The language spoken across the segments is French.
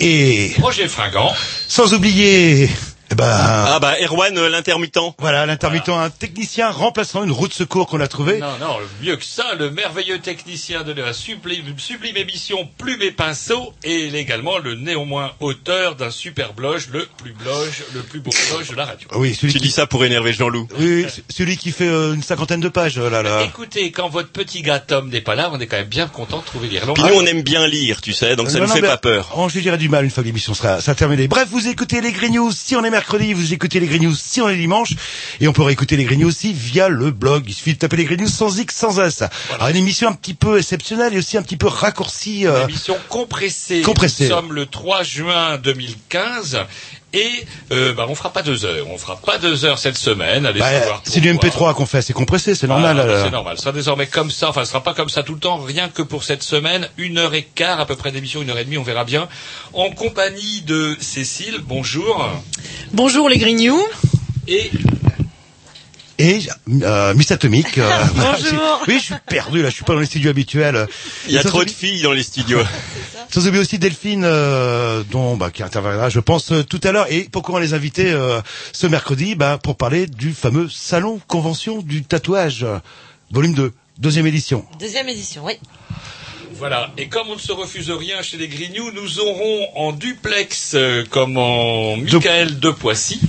Et Roger Fringant. sans oublier, eh ben, bah Erwan euh, l'intermittent. voilà, l'intermittent, un technicien remplaçant une roue de secours qu'on a trouvée. Non, non, mieux que ça, le merveilleux technicien de la sublime, sublime émission Plume et Pinceau et également le néanmoins auteur d'un super blog, le plus blog, le plus beau blog de la radio. Ah Oui, celui Tu qui, dis ça pour énerver Jean-Loup. oui, celui qui fait euh, une cinquantaine de pages, euh, là, là. Écoutez, quand votre petit gars Tom n'est pas là, on est quand même bien content de trouver l'Irlande. Puis nous on aime bien lire, tu sais, donc ça Non, nous non, fait mais pas peur. On je dirais du mal une fois que l'émission sera, sera terminée. Bref, vous écoutez les Green News si on est mercredi, vous écoutez les Green News si on est dimanche, et on peut réécouter les Green News aussi via le blog. Il suffit de taper les Green News sans X, sans S. Alors, une émission un petit peu exceptionnelle et aussi un petit peu raccourcie. euh, Émission compressée. Compressée. Nous sommes le 3 juin 2015. Et euh, bah, on fera pas deux heures. On fera pas deux heures cette semaine. Allez bah, savoir c'est du pourquoi. MP3 qu'on fait, c'est compressé, c'est normal. Ah, bah, euh. c'est normal. Ce sera désormais comme ça. Enfin, ce sera pas comme ça tout le temps. Rien que pour cette semaine, une heure et quart à peu près d'émission, une heure et demie, on verra bien. En compagnie de Cécile. Bonjour. Bonjour les Grignoux. Et Et euh, Miss Atomique. euh, voilà, Oui, je suis perdu là, je suis pas dans les studios habituels. Il y a trop de filles dans les studios. Sans oublier aussi Delphine, euh, dont bah, qui interviendra, je pense, euh, tout à l'heure. Et pourquoi on les inviter euh, ce mercredi bah, Pour parler du fameux salon convention du tatouage, volume 2, deuxième édition. Deuxième édition, oui. voilà. Et comme on ne se refuse rien chez les Grignoux, nous aurons en duplex, euh, comme en Michael de Poissy.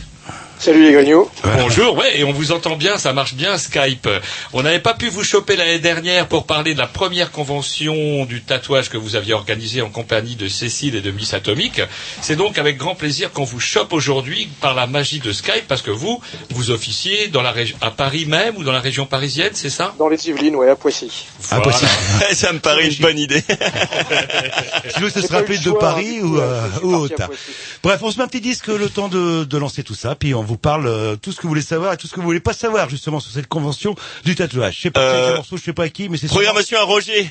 Salut les. Bonjour, ouais, et on vous entend bien, ça marche bien Skype. On n'avait pas pu vous choper l'année dernière pour parler de la première convention du tatouage que vous aviez organisée en compagnie de Cécile et de Miss Atomique. C'est donc avec grand plaisir qu'on vous chope aujourd'hui par la magie de Skype parce que vous, vous officiez dans la région, à Paris même ou dans la région parisienne, c'est ça? Dans les Yvelines, ouais, à Poissy. Voilà. possible. ça me paraît une bonne idée. Sinon, eu appelé le de Paris ou, euh, suis ou à Poissy. Bref, on se met un petit disque le temps de, de lancer tout ça, puis on vous parle euh, tout ce que vous voulez savoir et tout ce que vous voulez pas savoir justement sur cette convention du tatouage. Je sais pas Euh, quel morceau, je sais pas à qui, mais c'est Programmation à Roger.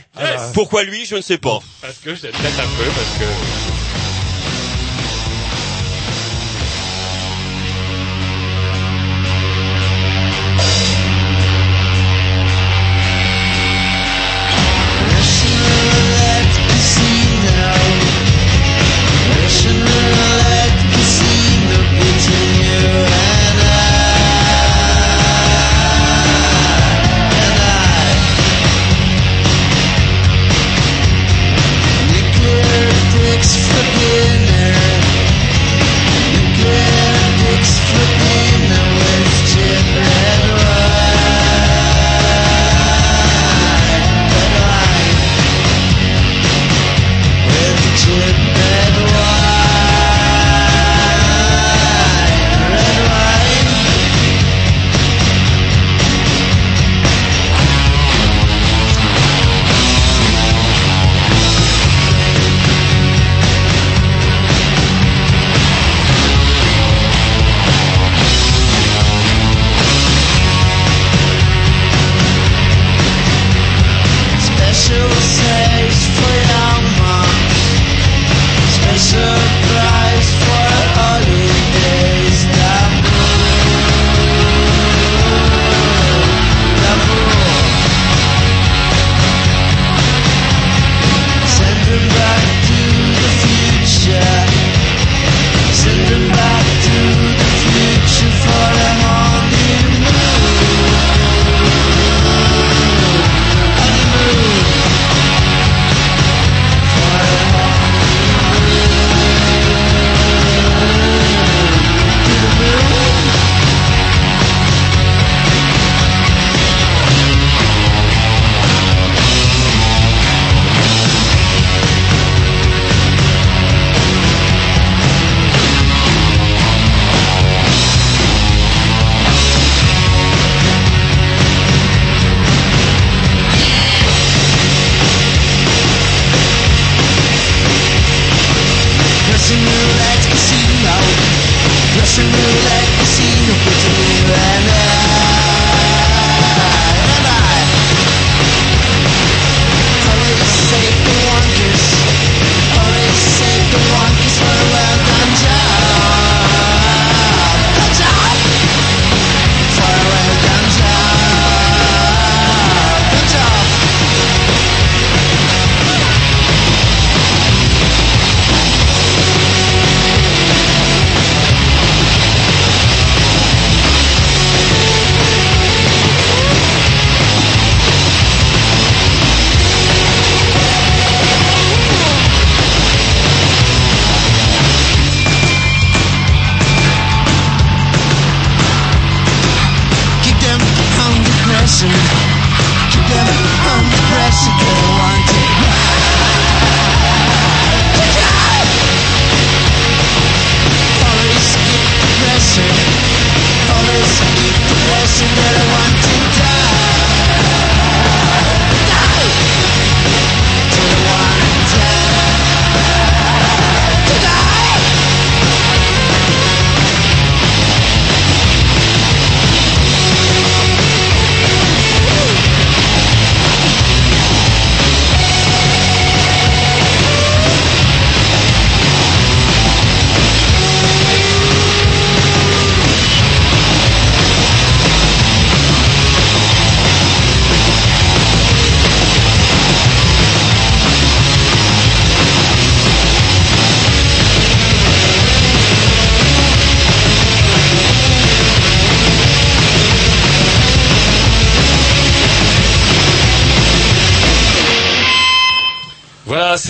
Pourquoi lui, je ne sais pas. Parce que je peut-être un peu, parce que...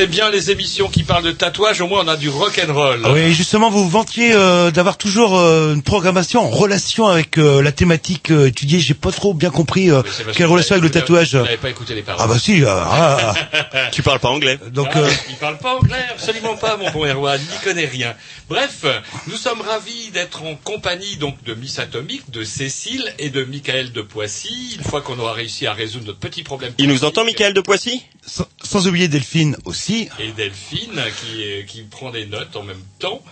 c'est bien les émissions qui parlent de tatouage. Au moins, on a du rock and roll. Ah oui, justement, vous vous vantiez euh, d'avoir toujours euh, une programmation en relation avec euh, la thématique euh, étudiée. J'ai pas trop bien compris euh, quelle que relation avec le tatouage. Vous n'avez pas écouté les paroles. Ah bah si. ah, ah, Tu parles pas anglais. ah. donc Ah, Il parle pas anglais, absolument pas, mon bon Erwan, il n'y connaît rien. Bref, nous sommes ravis d'être en compagnie donc de Miss Atomique, de Cécile et de Michael de Poissy. Une fois qu'on aura réussi à résoudre notre petit problème. Il nous entend, Michael de Poissy? Sans, sans oublier Delphine aussi. Et Delphine qui, est- qui prend des notes en même temps.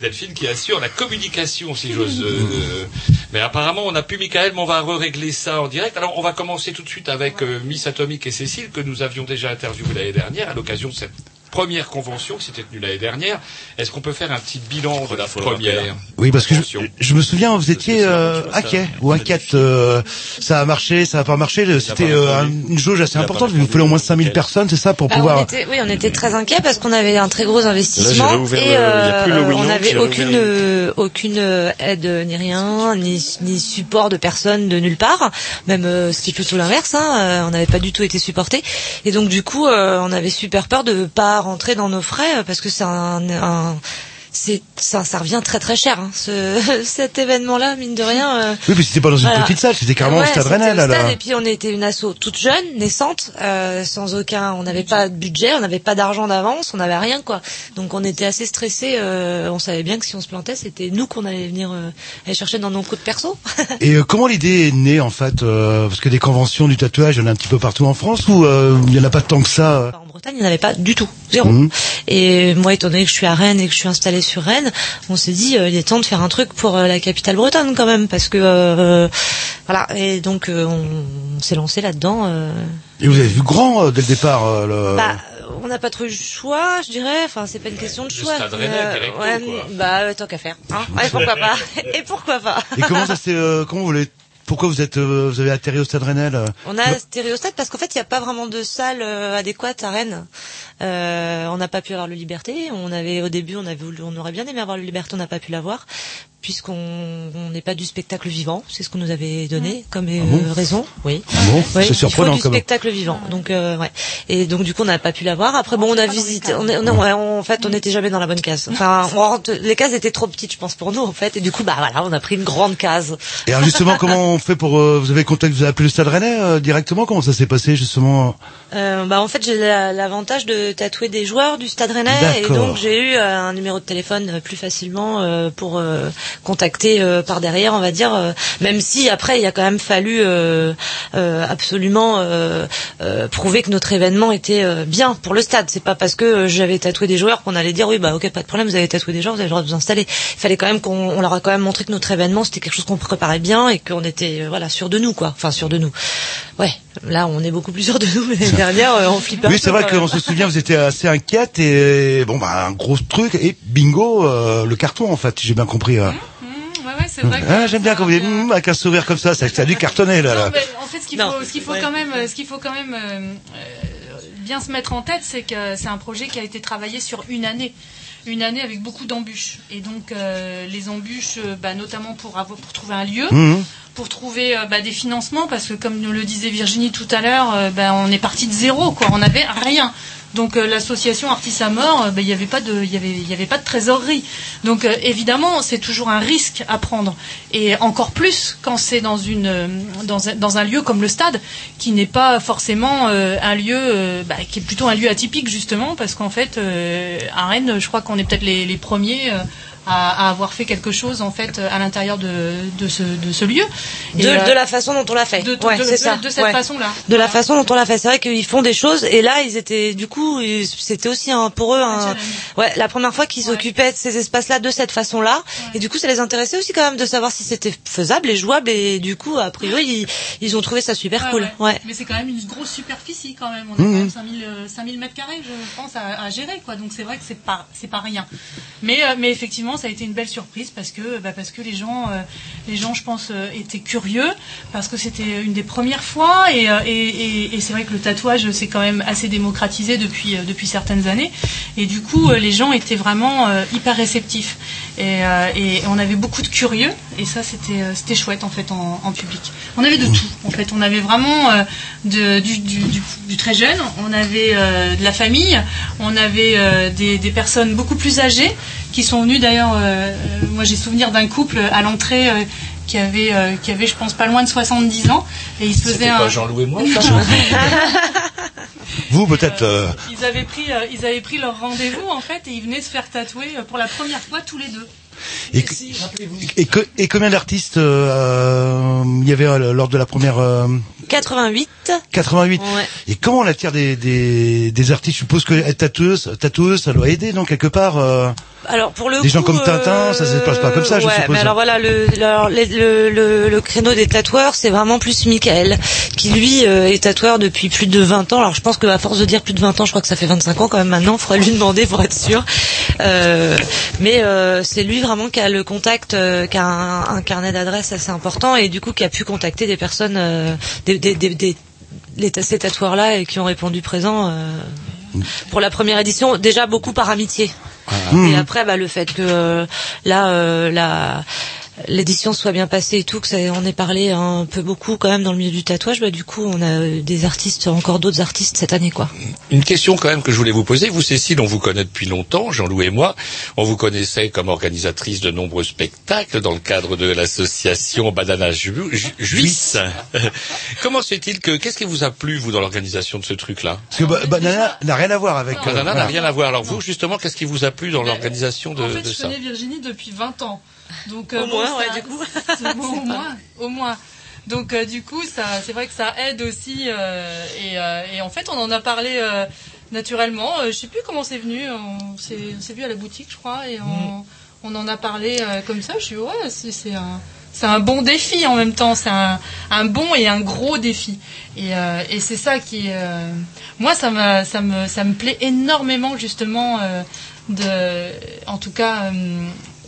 Delphine qui assure la communication, si j'ose. euh, mais apparemment, on n'a plus Michael, mais on va régler ça en direct. Alors, on va commencer tout de suite avec euh, Miss Atomique et Cécile, que nous avions déjà interviewé l'année dernière à l'occasion de cette première convention qui s'était tenue l'année dernière. Est-ce qu'on peut faire un petit bilan de la première Oui, parce que je, me souviens, vous étiez euh, ou inquiète. euh, ça a marché, ça a pas marché. C'était euh, une jauge assez importante. Il vous fallait au moins 5000 Nickel. personnes, c'est ça, pour Bah, on pouvoir. était, oui, on était très inquiets parce qu'on avait un très gros investissement et le- le euh, on n'avait aucune euh, aucune aide ni rien, ni, ni support de personne de nulle part. Même euh, ce qui est plutôt l'inverse, hein, on n'avait pas du tout été supporté. Et donc du coup, euh, on avait super peur de pas rentrer dans nos frais euh, parce que c'est un, ça, ça revient très très cher. Hein, ce, cet événement-là, mine de rien. euh, Oui, mais c'était pas dans une voilà. petite salle, c'était carrément Ouais, au Stade Rennais, là. Et puis on était une asso toute jeune, naissante, euh, sans aucun, on n'avait pas de budget, on n'avait pas d'argent d'avance, on n'avait rien quoi. Donc on était assez stressés. euh, on savait bien que si on se plantait, c'était nous qu'on allait venir aller chercher dans nos coups de perso. Et comment l'idée est née en fait Parce que des conventions du tatouage, il y en a un petit peu partout en France ou il y en a pas tant que ça Bretagne, il n'y en avait pas du tout, zéro. Mhm. Et moi, étant donné que je suis à Rennes et que je suis installée sur Rennes, on s'est dit, euh, il est temps de faire un truc pour euh, la capitale bretonne quand même, parce que euh, voilà. Et donc, euh, on, on s'est lancé là-dedans. euh. Et vous avez vu grand euh, dès le départ. euh, le... Bah, on n'a pas trop eu le choix, je dirais. Enfin, c'est pas une question de choix. Rennais, Euh, directo, ouais, quoi. bah, tant qu'à faire. Hein ouais, pourquoi pas Et pourquoi pas Et comment ça s'est euh, comment vous voulez pourquoi vous êtes euh, vous avez atterri au Stade Rennais On a stéréostade parce qu'en fait, il n'y a pas vraiment de salle euh, adéquate à Rennes. Euh, on n'a pas pu avoir le Liberté. On avait au début, on avait voulu, on aurait bien aimé avoir le Liberté, on n'a pas pu l'avoir puisqu'on on n'est pas du spectacle vivant. C'est ce qu'on nous avait donné comme euh, bon raison. Oui. Ah bon Oui, C'est surprenant il faut du spectacle vivant. Donc euh, ouais. Et donc du coup on n'a pas pu l'avoir. Après bon on a visité. On est, non, ouais, on- en fait on n'était jamais dans la bonne case. Enfin on les cases étaient trop petites je pense pour nous en fait. Et du coup bah voilà on a pris une grande case. Et alors justement comment on fait pour euh, vous avez contact vous avez appelé le Stade Rennais euh, directement? Comment ça s'est passé justement? Euh, bah en fait j'ai la- l'avantage de tatouer des joueurs du Stade Rennais. Et donc j'ai eu euh, un numéro de téléphone euh, plus facilement euh, pour euh, contacter euh, par derrière on va dire euh, même si après il a quand même fallu euh, euh, absolument euh, euh, prouver que notre événement était euh, bien pour le stade. C'est pas parce que j'avais tatoué des joueurs qu'on allait dire oui bah ok pas de problème vous avez tatoué des joueurs vous avez le droit de vous installer. Il fallait quand même qu'on on leur a quand même montré que notre événement c'était quelque chose qu'on préparait bien et qu'on était voilà sûr de nous quoi. Enfin sûr de nous. Ouais là on est beaucoup plus sûr de nous mais l'année dernière euh, on flippait un Oui c'est vrai qu'on se souvient vous étiez assez inquiète et bon bah un gros truc et bingo euh, le carton en fait j'ai bien compris. euh. Mmh, ouais, c'est vrai. Ah, J'aime bien quand vous dites bien- hum, avec un sourire comme ça ça, ça a dû cartonner là. Non, là. mais en fait, ce qu'il faut, ce qu'il faut ouais. quand même, ce qu'il faut quand même euh, euh, bien se mettre en tête, c'est que c'est un projet qui a été travaillé sur une année, une année avec beaucoup d'embûches. Et donc euh, les embûches, euh, bah, notamment pour avoir, pour trouver un lieu, Mhm. pour trouver euh, bah, des financements, parce que comme nous le disait Virginie tout à l'heure, bah, on est parti de zéro, quoi. On n'avait rien. Donc euh, l'association Artis à mort, euh, il n'y avait pas de, y avait, y avait pas de trésorerie. Donc euh, évidemment, c'est toujours un risque à prendre, et encore plus quand c'est dans une, euh, dans un, dans un lieu comme le stade, qui n'est pas forcément euh, un lieu, euh, bah, qui est plutôt un lieu atypique justement, parce qu'en fait, euh, à Rennes, je crois qu'on est peut-être les premiers. Euh, à, à avoir fait quelque chose en fait à l'intérieur de, de, ce, de ce lieu Et, de, euh, de la façon dont on l'a fait. de, de- ouais, de- c'est de- ça. de cette ouais. façon-là. De la façon dont on l'a fait. C'est vrai qu'ils font des choses et là ils étaient du coup c'était aussi un, pour eux un, ouais la première fois qu'ils Ouais. s'occupaient de ces espaces-là de cette façon-là et du coup ça les intéressait aussi quand même de savoir si c'était faisable et jouable et du coup a priori ils, ils ont trouvé ça super Ouais, cool. ouais. Ouais. Mais c'est quand même une grosse superficie quand même. On a quand même 5000, euh, 5000 mètres carrés, je pense, à, à gérer quoi. Donc c'est vrai que c'est pas c'est pas rien. Mais euh, mais effectivement, ça a été une belle surprise parce que bah, parce que les gens euh, les gens je pense euh, étaient curieux parce que c'était une des premières fois et euh, et, et, et c'est vrai que le tatouage c'est quand même assez démocratisé depuis depuis certaines années. Et du coup les gens étaient vraiment hyper réceptifs. Et, on avait beaucoup de curieux et ça c'était chouette en fait en, en public. On avait de tout en fait. On avait vraiment de, du, du, du, du très jeune, on avait de la famille, on avait des, des personnes beaucoup plus âgées qui sont venues d'ailleurs. euh, euh, moi j'ai souvenir d'un couple à l'entrée. euh, qui avait, euh, qui avait, je pense, pas loin de 70 ans, et ils se faisaient C'était un. pas Jean-Louis et moi ça Vous peut-être euh, Ils avaient pris, euh, ils avaient pris leur rendez-vous en fait, et ils venaient se faire tatouer euh, pour la première fois tous les deux. Et, et, que- et combien d'artistes euh, il y avait euh, lors de la première euh, 88. 88 Ouais. Et comment on attire des, des, des artistes? Je suppose que être tatoueuse, tatoueuse, ça doit aider, non quelque part. euh, Alors pour le Des coup, gens comme Tintin, ça se passe pas comme ça, je suppose. Mais alors voilà, le, alors, les- le, le, le créneau des tatoueurs, c'est vraiment plus Michael, qui lui euh, est tatoueur depuis plus de 20 ans. Alors je pense qu'à force de dire plus de 20 ans, je crois que ça fait 25 ans quand même maintenant, il faudrait lui demander pour être sûr. Euh, mais euh, c'est lui vraiment qui a le contact, euh, qui a un, un carnet d'adresses assez important et du coup qui a pu contacter des personnes, euh, des, des, des, des- les, ces tatoueurs-là et qui ont répondu présent. euh, pour la première édition, déjà beaucoup par amitié. Et après, bah, le fait que euh, là, euh, la l'édition soit bien passée et tout, que ça, on ait parlé un peu beaucoup quand même dans le milieu du tatouage, bah, du coup, on a euh, des artistes, encore d'autres artistes cette année, quoi. Une question quand même que je voulais vous poser. Vous, Cécile, on vous connaît depuis longtemps, Jean-Louis et moi. On vous connaissait comme organisatrice de nombreux spectacles dans le cadre de l'association Banana Ju- Ju- Juice. Comment se fait-il que, qu'est-ce qui vous a plu, vous, dans l'organisation de ce truc-là? Parce que ba- Banana n'a rien à voir avec. euh, Banana n'a voilà. rien à voir. Alors vous, justement, qu'est-ce qui vous a plu dans l'organisation de, en fait, de je ça? connais Virginie depuis 20 ans. Donc, euh, Au bon, moins, ça- ouais, du coup. au moins, au moins. Donc, euh, du coup, ça, c'est vrai que ça aide aussi. euh, et, euh, et en fait, on en a parlé. euh, naturellement. Euh, je sais plus comment c'est venu. On s'est on s'est vu à la boutique, je crois, et on, on en a parlé euh, comme ça. Je suis ouais, c'est c'est un c'est un bon défi en même temps. C'est un, un bon et un gros défi. Et, euh, et c'est ça qui, euh, moi, ça me ça me ça me plaît énormément justement euh, de, en tout cas.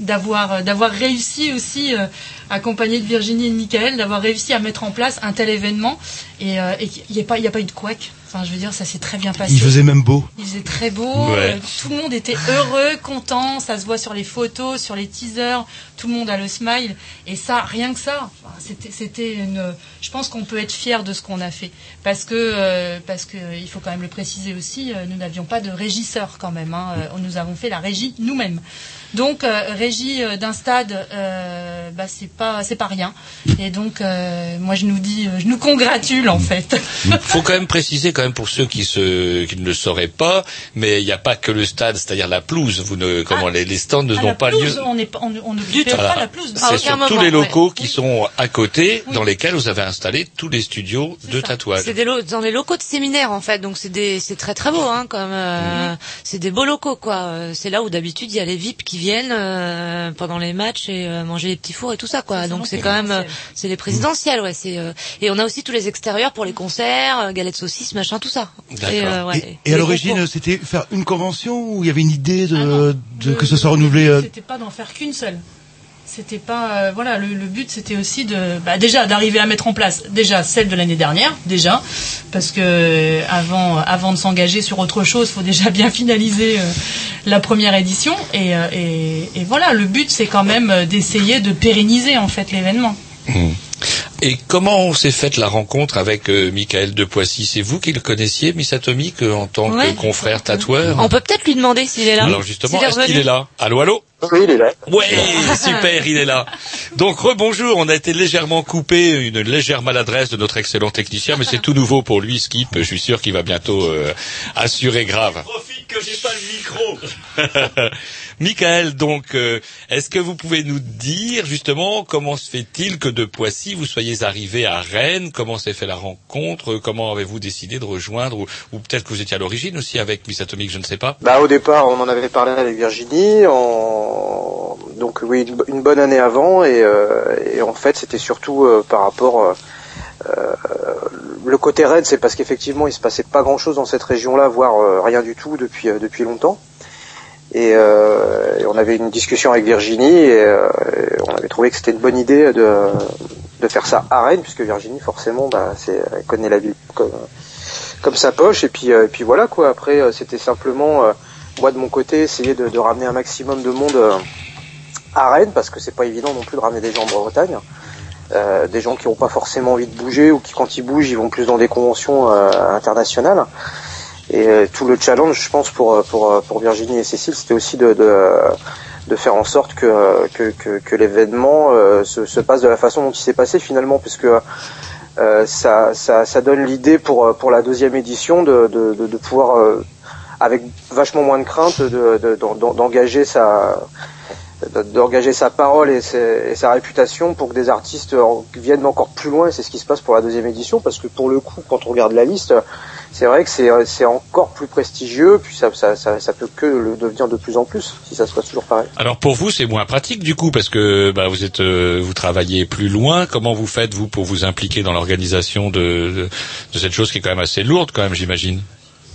Euh, d'avoir d'avoir réussi aussi euh, accompagné de Virginie et de Michael d'avoir réussi à mettre en place un tel événement. Et euh, et qu'il n'y a pas il y a pas eu de couac. Enfin je veux dire ça s'est très bien passé. Il faisait même beau. il faisait très beau, Ouais. euh, tout le monde était heureux, content, ça se voit sur les photos, sur les teasers, tout le monde a le smile, et ça, rien que ça, c'était, c'était une, je pense qu'on peut être fier de ce qu'on a fait, parce que, euh, parce que, il faut quand même le préciser aussi, nous n'avions pas de régisseur quand même, hein, nous avons fait la régie nous-mêmes. Donc euh, régie euh, d'un stade, euh, bah c'est pas c'est pas rien. Et donc euh, moi je nous dis, euh, je nous congratule en fait. faut quand même préciser quand même pour ceux qui se qui ne le sauraient pas, mais il n'y a pas que le stade, c'est-à-dire la pelouse. Vous ne comment les, les stands ne À n'ont la pas pelouse, lieu. on n'est pas, on, on n'occupait Voilà. pas la pelouse. C'est sur tous les locaux ouais. qui sont à côté, Oui. dans lesquels vous avez installé tous les studios C'est de ça. tatouage. C'est des lo- dans les locaux de séminaire en fait, donc c'est des c'est très très beau hein comme euh, c'est des beaux locaux quoi. C'est là où d'habitude il y a les VIP qui viennent euh, pendant les matchs et euh, manger les petits fours et tout ça quoi. Donc c'est quand même euh, c'est les présidentielles ouais. C'est euh, et on a aussi tous les extérieurs pour les concerts, euh, galettes saucisses machin tout ça. Et, euh, ouais, Et, et à l'origine, c'était faire une convention ou il y avait une idée de, Ah non. de Le- que ce soit renouvelé C'était pas d'en faire qu'une seule. C'était pas euh, voilà le, but c'était aussi de bah, déjà d'arriver à mettre en place déjà celle de l'année dernière déjà parce que euh, avant avant de s'engager sur autre chose faut déjà bien finaliser euh, la première édition et, euh, voilà le but c'est quand même euh, d'essayer de pérenniser en fait l'événement. Hmm. Et comment s'est faite la rencontre avec euh, Michael de Poissy C'est vous qui le connaissiez, Miss Atomique, euh, en tant Ouais. que confrère tatoueur? On peut peut-être lui demander s'il est là. Alors justement, est-ce qu'il est là? Allô, allô? Oui, il est là. Ouais, super, il est là. Donc rebonjour, on a été légèrement coupé, une légère maladresse de notre excellent technicien, mais c'est tout nouveau pour lui, Skip. Je suis sûr qu'il va bientôt euh, assurer grave. Que j'ai pas le micro. Michael, donc, euh, est-ce que vous pouvez nous dire justement comment se fait-il que de Poissy vous soyez arrivé à Rennes? Comment s'est fait la rencontre? Comment avez-vous décidé de rejoindre Ou, ou peut-être que vous étiez à l'origine aussi avec Miss Atomique, je ne sais pas? Bah au départ, on en avait parlé avec Virginie, en... donc oui, une, bo- une bonne année avant, et, euh, et en fait, c'était surtout euh, par rapport euh, le côté raid, c'est parce qu'effectivement, il se passait pas grand-chose dans cette région-là, voire euh, rien du tout depuis euh, depuis longtemps. Et, on avait une discussion avec Virginie, et, on avait trouvé que c'était une bonne idée de de faire ça à Rennes, puisque Virginie, forcément, bah, c'est, elle connaît la ville comme, comme sa poche, et puis, et puis voilà quoi. Après, c'était simplement moi de mon côté essayer de, de ramener un maximum de monde à Rennes, parce que c'est pas évident non plus de ramener des gens en Bretagne. Euh, des gens qui n'ont pas forcément envie de bouger ou qui quand ils bougent ils vont plus dans des conventions euh, internationales. Et euh, tout le challenge je pense pour pour pour Virginie et Cécile c'était aussi de, de de faire en sorte que que, que, l'événement se, se passe de la façon dont il s'est passé finalement puisque ça, ça ça donne l'idée pour pour la deuxième édition de de, de, pouvoir avec vachement moins de crainte de- de- d'engager sa d'engager sa parole et, ses- et sa réputation pour que des artistes en- viennent encore plus loin c'est ce qui se passe pour la deuxième édition parce que pour le coup quand on regarde la liste c'est vrai que c'est encore plus prestigieux puis ça, ça, ça, ça peut que le devenir de plus en plus si ça se passe toujours pareil Alors pour vous, c'est moins pratique du coup parce que bah, vous êtes, euh, vous travaillez plus loin. Comment vous faites vous pour vous impliquer dans l'organisation de, de, de cette chose qui est quand même assez lourde quand même, j'imagine?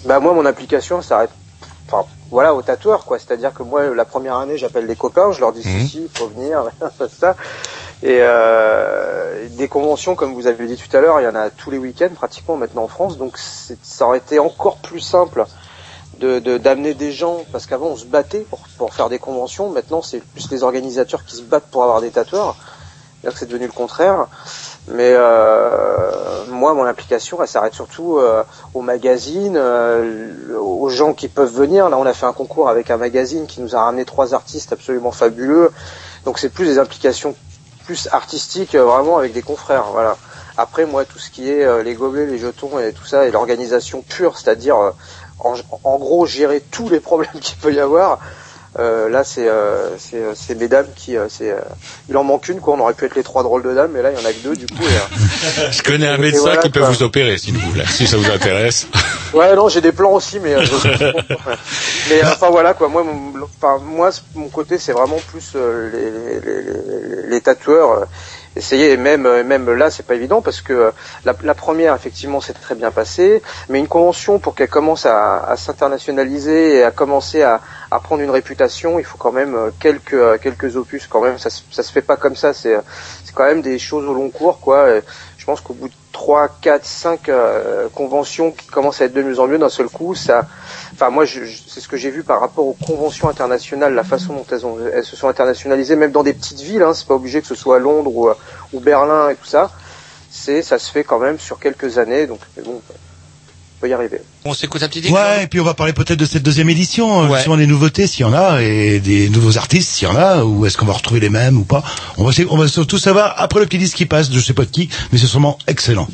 bah moi mon application ça arrête enfin voilà aux tatoueurs quoi. C'est à dire que moi la première année j'appelle des copains je leur dis Mhm. si si faut venir ça ça et euh, des conventions comme vous avez dit tout à l'heure il y en a tous les week-ends pratiquement maintenant en France. Donc ça aurait été encore plus simple de de- d'amener des gens parce qu'avant on se battait pour pour faire des conventions. Maintenant c'est plus les organisateurs qui se battent pour avoir des tatoueurs. C'est-à-dire que c'est devenu le contraire mais euh, moi mon application elle s'arrête surtout euh, aux magazines, euh, aux gens qui peuvent venir. Là, on a fait un concours avec un magazine qui nous a ramené trois artistes absolument fabuleux. Donc, c'est plus des implications plus artistiques, euh, vraiment avec des confrères. Voilà. Après, moi, tout ce qui est les gobelets, les jetons et tout ça, et l'organisation pure, c'est-à-dire en gros gérer tous les problèmes qu'il peut y avoir. Euh, là, c'est euh, c'est euh, c'est mesdames qui euh, c'est euh, il en manque une quoi. On aurait pu être les trois drôles de dames, mais là, il y en a que deux du coup. et, euh, Je connais un médecin voilà, qui peut quoi. vous opérer s'il vous plaît, si ça vous intéresse. Ouais, non, j'ai des plans aussi, mais. euh, mais enfin voilà quoi. Moi, mon, enfin moi, mon côté, c'est vraiment plus euh, les, les, les, les tatoueurs. euh, essayer et même même là, c'est pas évident parce que la, la première, effectivement, s'est très bien passée, mais une convention pour qu'elle commence à, à s'internationaliser et à commencer à, à prendre une réputation, il faut quand même euh, quelques euh, quelques opus quand même. Ça se- fait pas comme ça. C'est euh, c'est quand même des choses au long cours quoi. Je pense qu'au bout de 3, 4, 5 euh, conventions qui commencent à être de mieux en mieux d'un seul coup, ça, enfin moi je, c'est ce que j'ai vu par rapport aux conventions internationales, la façon dont elles, se sont internationalisées, même dans des petites villes, hein, c'est pas obligé que ce soit à Londres ou, ou Berlin et tout ça, c'est ça se fait quand même sur quelques années, donc mais bon, on peut y arriver. On s'écoute un petit disque Ouais, et puis on va parler peut-être de cette deuxième édition, euh, Ouais. justement des nouveautés s'il y en a, et des nouveaux artistes s'il y en a, ou est-ce qu'on va retrouver les mêmes ou pas. On va, on va surtout savoir après le petit disque qui passe, je sais pas de qui, mais c'est sûrement excellent.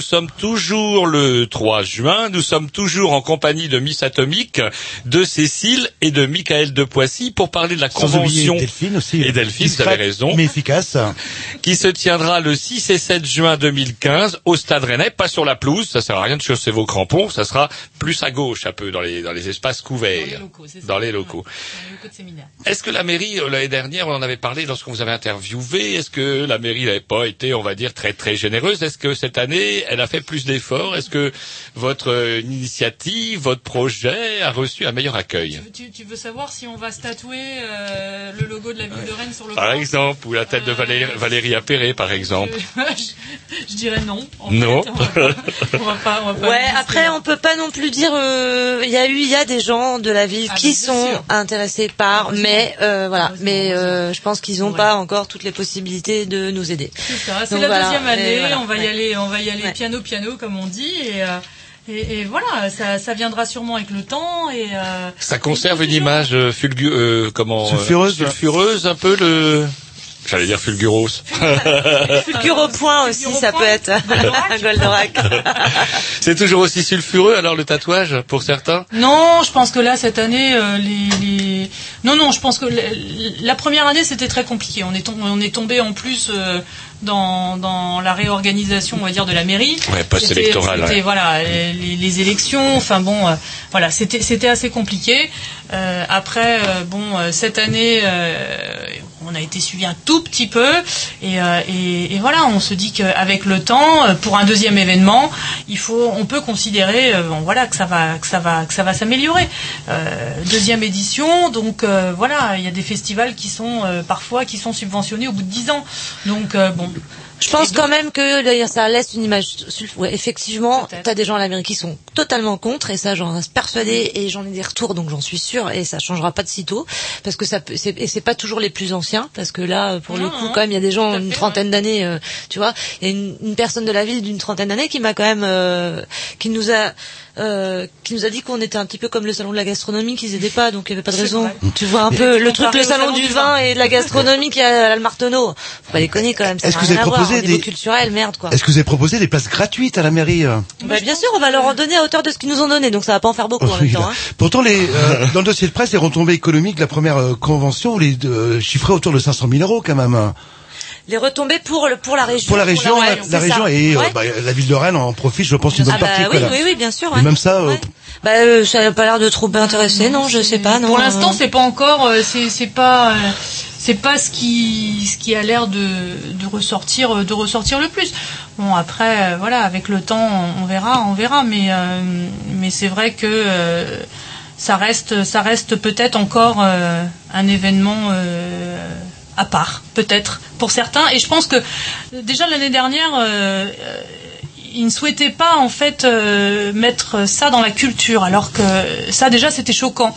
Nous sommes toujours le 3 juin, nous sommes toujours en compagnie de Miss Atomique, de Cécile et de Michael de Poissy pour parler de la Sans convention Delphine aussi. et Delphine, vous avez raison, Mais efficace. Qui se tiendra le 6 et 7 juin 2015 au Stade Rennais, pas sur la pelouse, ça sert à rien de chausser vos crampons, ça sera plus à gauche un peu dans les dans les espaces couverts, dans les locaux. dans les locaux de séminaire. Est-ce que la mairie, euh, l'année dernière, on en avait parlé lorsqu'on vous avait interviewé, est-ce que la mairie n'avait pas été, on va dire, très très généreuse? Est-ce que cette année, elle a fait plus d'efforts? Est-ce que votre euh, initiative, votre projet a reçu un meilleur accueil? Tu, tu veux savoir si on va se tatouer euh, le logo de la ville de Rennes sur le Par corps exemple, ou la tête de Valérie, Valérie Par exemple. je, je dirais non. en Non. fait. On va pas- on va pas, on va pas Ouais, après là. on peut pas non plus dire euh, il y a eu il y a des gens de la ville Ah, qui sont sûr. intéressés par mais euh, voilà, mais euh, je pense qu'ils ont Ouais. pas encore toutes les possibilités de nous aider. C'est ça, c'est la voilà, deuxième année, voilà, on va y aller, on va y aller Ouais. piano piano comme on dit et, euh, et, et voilà, ça, ça viendra sûrement avec le temps et euh, Ça conserve une image euh, fulgu, euh, comment euh, Sulfureuse. sulfureuse, un peu le. J'allais dire fulguros. Fulgure au point aussi, ça point. peut être un Goldorak. C'est toujours aussi sulfureux alors le tatouage pour certains? Non, je pense que là cette année, euh, les, les... non non, je pense que la, la première année c'était très compliqué. On est tombé, on est tombé en plus euh, dans, dans la réorganisation, on va dire, de la mairie. Ouais, post-électoral, C'était ouais. voilà les, les élections. Enfin bon, euh, voilà, c'était c'était assez compliqué. Euh, après, euh, bon, euh, cette année, euh, on a été suivi un tout petit peu et, euh, voilà, on se dit qu'avec le temps, euh, pour un deuxième événement, il faut, on peut considérer, euh, voilà, que ça va, que ça va, que ça va s'améliorer. Deuxième édition, donc voilà, il y a des festivals qui sont parfois qui sont subventionnés au bout de dix ans. Donc bon, Je pense quand même que d'ailleurs ça laisse une image ouais, effectivement, t'as des gens à l'Amérique qui sont totalement contre et ça j'en reste persuadée et j'en ai des retours donc j'en suis sûre et ça changera pas de sitôt parce que ça c'est et c'est pas toujours les plus anciens parce que là pour le coup non, quand même il y a des gens une fait, trentaine d'années euh, tu vois il y a une, une personne de la ville d'une trentaine d'années qui m'a quand même euh, qui nous a euh, qui nous a dit qu'on était un petit peu comme le salon de la gastronomie qu'ils aidaient pas donc il y avait pas de raison vrai. tu vois un peu le truc le salon salon du du vin et de la gastronomie qui a à le Marteneau faut pas déconner quand même Est-ce que vous avez proposé des- culturel merde quoi Est-ce que vous avez proposé des places gratuites à la mairie euh bah, bien sûr, on va leur en donner à hauteur de ce qu'ils nous ont donné, donc ça va pas en faire beaucoup en Oui, même temps. Hein. Pourtant, les, euh, dans le dossier de presse, les retombées économiques de la première euh, convention, les chiffrés autour de 500 000 euros quand même. Les retombées pour le pour la région. Pour la région, la, région et euh, bah, la ville de Rennes en profite, je pense, une bonne ah bah partie. oui, bien sûr. Et même ça, euh. Bah, euh, ça n'a pas l'air de trop intéresser, non, je sais pas. Non. Pour l'instant, c'est pas encore, c'est c'est pas, euh, c'est pas ce qui, ce qui a l'air de, de ressortir, de ressortir le plus. Bon, après, euh, voilà, avec le temps, on, on verra, on verra, mais, euh, mais c'est vrai que euh, ça reste, ça reste peut-être encore euh, un événement. À part, peut-être, pour certains. Et je pense que déjà l'année dernière, euh, euh, ils ne souhaitaient pas en fait euh, mettre ça dans la culture, alors que ça déjà c'était choquant.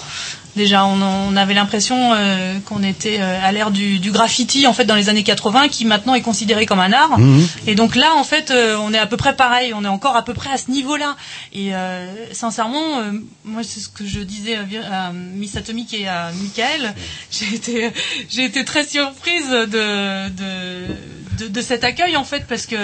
Déjà, on, on avait l'impression euh, qu'on était euh, à l'ère du, du graffiti en fait dans les années 80, qui maintenant est considéré comme un art. Mhm. Et donc là, en fait, euh, on est à peu près pareil, on est encore à peu près à ce niveau-là. Et euh, sincèrement, euh, moi, c'est ce que je disais à, Miss Atomic et à Michael. J'ai été, j'ai été très surprise de, de, de, de cet accueil en fait, parce que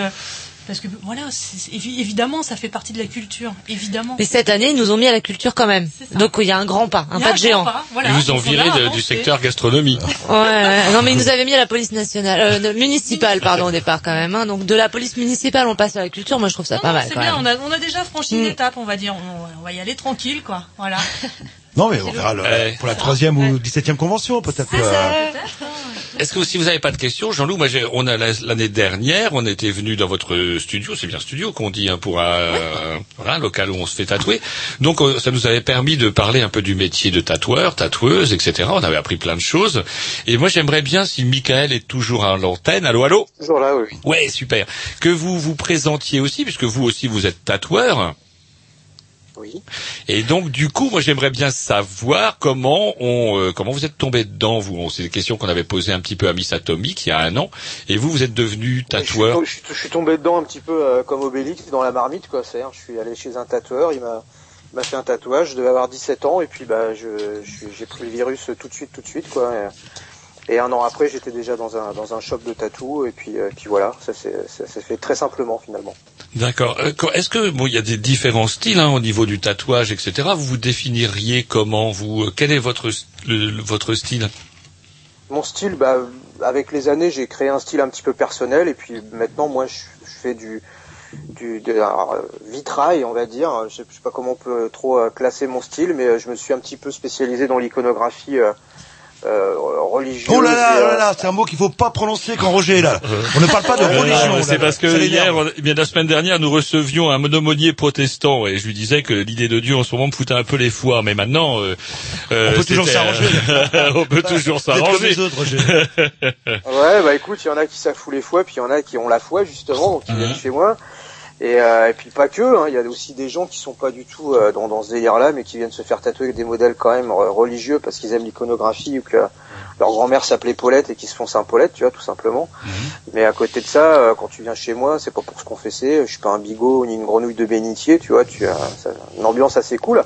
parce que voilà, évidemment, ça fait partie de la culture, évidemment. Mais cette année, ils nous ont mis à la culture quand même. Donc il y a un grand pas, un pas de géant. grand pas, voilà. Ils vous ont viré là de- du secteur gastronomie. Ouais, ouais. non mais ils nous avaient mis à la police nationale, euh, municipale pardon au départ quand même. Hein. Donc de la police municipale, on passe à la culture. Moi je trouve ça Non, pas non, mal c'est bien, on a, on a déjà franchi une Mm. étape, on va dire. On, on va y aller tranquille, quoi. Voilà. non, mais on verra le- Ouais. pour la troisième ou dix-septième convention, peut-être. Euh, Est-ce que si vous n'avez pas de questions, Jean-Loup, moi, j'ai- on a la- l'année dernière, on était venu dans votre studio, c'est bien studio qu'on dit, hein, pour un, voilà, un local où on se fait tatouer. Donc, euh, ça nous avait permis de parler un peu du métier de tatoueur, tatoueuse, etc. On avait appris plein de choses. Et moi, j'aimerais bien, si Michael est toujours à l'antenne, allô, allô? Toujours là, oui. oui. Ouais, super. Que vous vous présentiez aussi, puisque vous aussi, vous êtes tatoueur. Oui. Et donc, du coup, moi, j'aimerais bien savoir comment on, euh, comment vous êtes tombé dedans, vous. C'est des questions qu'on avait posées un petit peu à Miss Atomic il y a un an. Et vous, vous êtes devenu tatoueur. to- je, suis, je suis tombé dedans un petit peu euh, comme Obélix dans la marmite, quoi. C'est, je suis allé chez un tatoueur, il m'a, il m'a fait un tatouage, je devais avoir 17 ans, et puis bah, je, j'ai pris le virus tout de suite, tout de suite, quoi. Et, et un an après, j'étais déjà dans un, dans un shop de tatou, et puis, euh, puis voilà, ça s'est, fait très simplement finalement. D'accord. Euh, Est-ce que bon, il y a des différents styles hein, au niveau du tatouage, etc. Vous vous définiriez comment vous euh, Quel est votre le- votre style? Mon style, bah, avec les années, j'ai créé un style un petit peu personnel, et puis maintenant, moi, je, je fais du, du de, alors, euh, vitrail, on va dire. Je sais, je sais pas comment on peut trop classer mon style, mais je me suis un petit peu spécialisé dans l'iconographie euh, euh, religieuses. Oh là là, oh euh, là là, c'est un mot qu'il faut pas prononcer quand Roger est là. On ne parle pas de Euh, religion. c'est parce que Ça hier, on- eh bien la semaine dernière, nous recevions un monomonier protestant et je lui disais que l'idée de Dieu en ce moment me foutait un peu les foires, mais maintenant, euh, euh, On peut toujours s'arranger. euh, on peut toujours s'arranger. les autres, Roger. Ouais, bah écoute, il y en a qui s'affouent les fois, puis il y en a qui ont la foi justement, donc qui viennent chez moi. Et, euh, et puis pas que, hein, il y a aussi des gens qui sont pas du tout euh, dans, dans ce délire-là, mais qui viennent se faire tatouer avec des modèles quand même religieux parce qu'ils aiment l'iconographie ou que leur grand-mère s'appelait Paulette et qu'ils se font Saint-Paulette, tu vois, tout simplement. Mais à côté de ça, euh, quand tu viens chez moi, c'est pas pour se confesser, je suis pas un bigot ni une grenouille de bénitier, tu vois, tu as ça- une ambiance assez cool.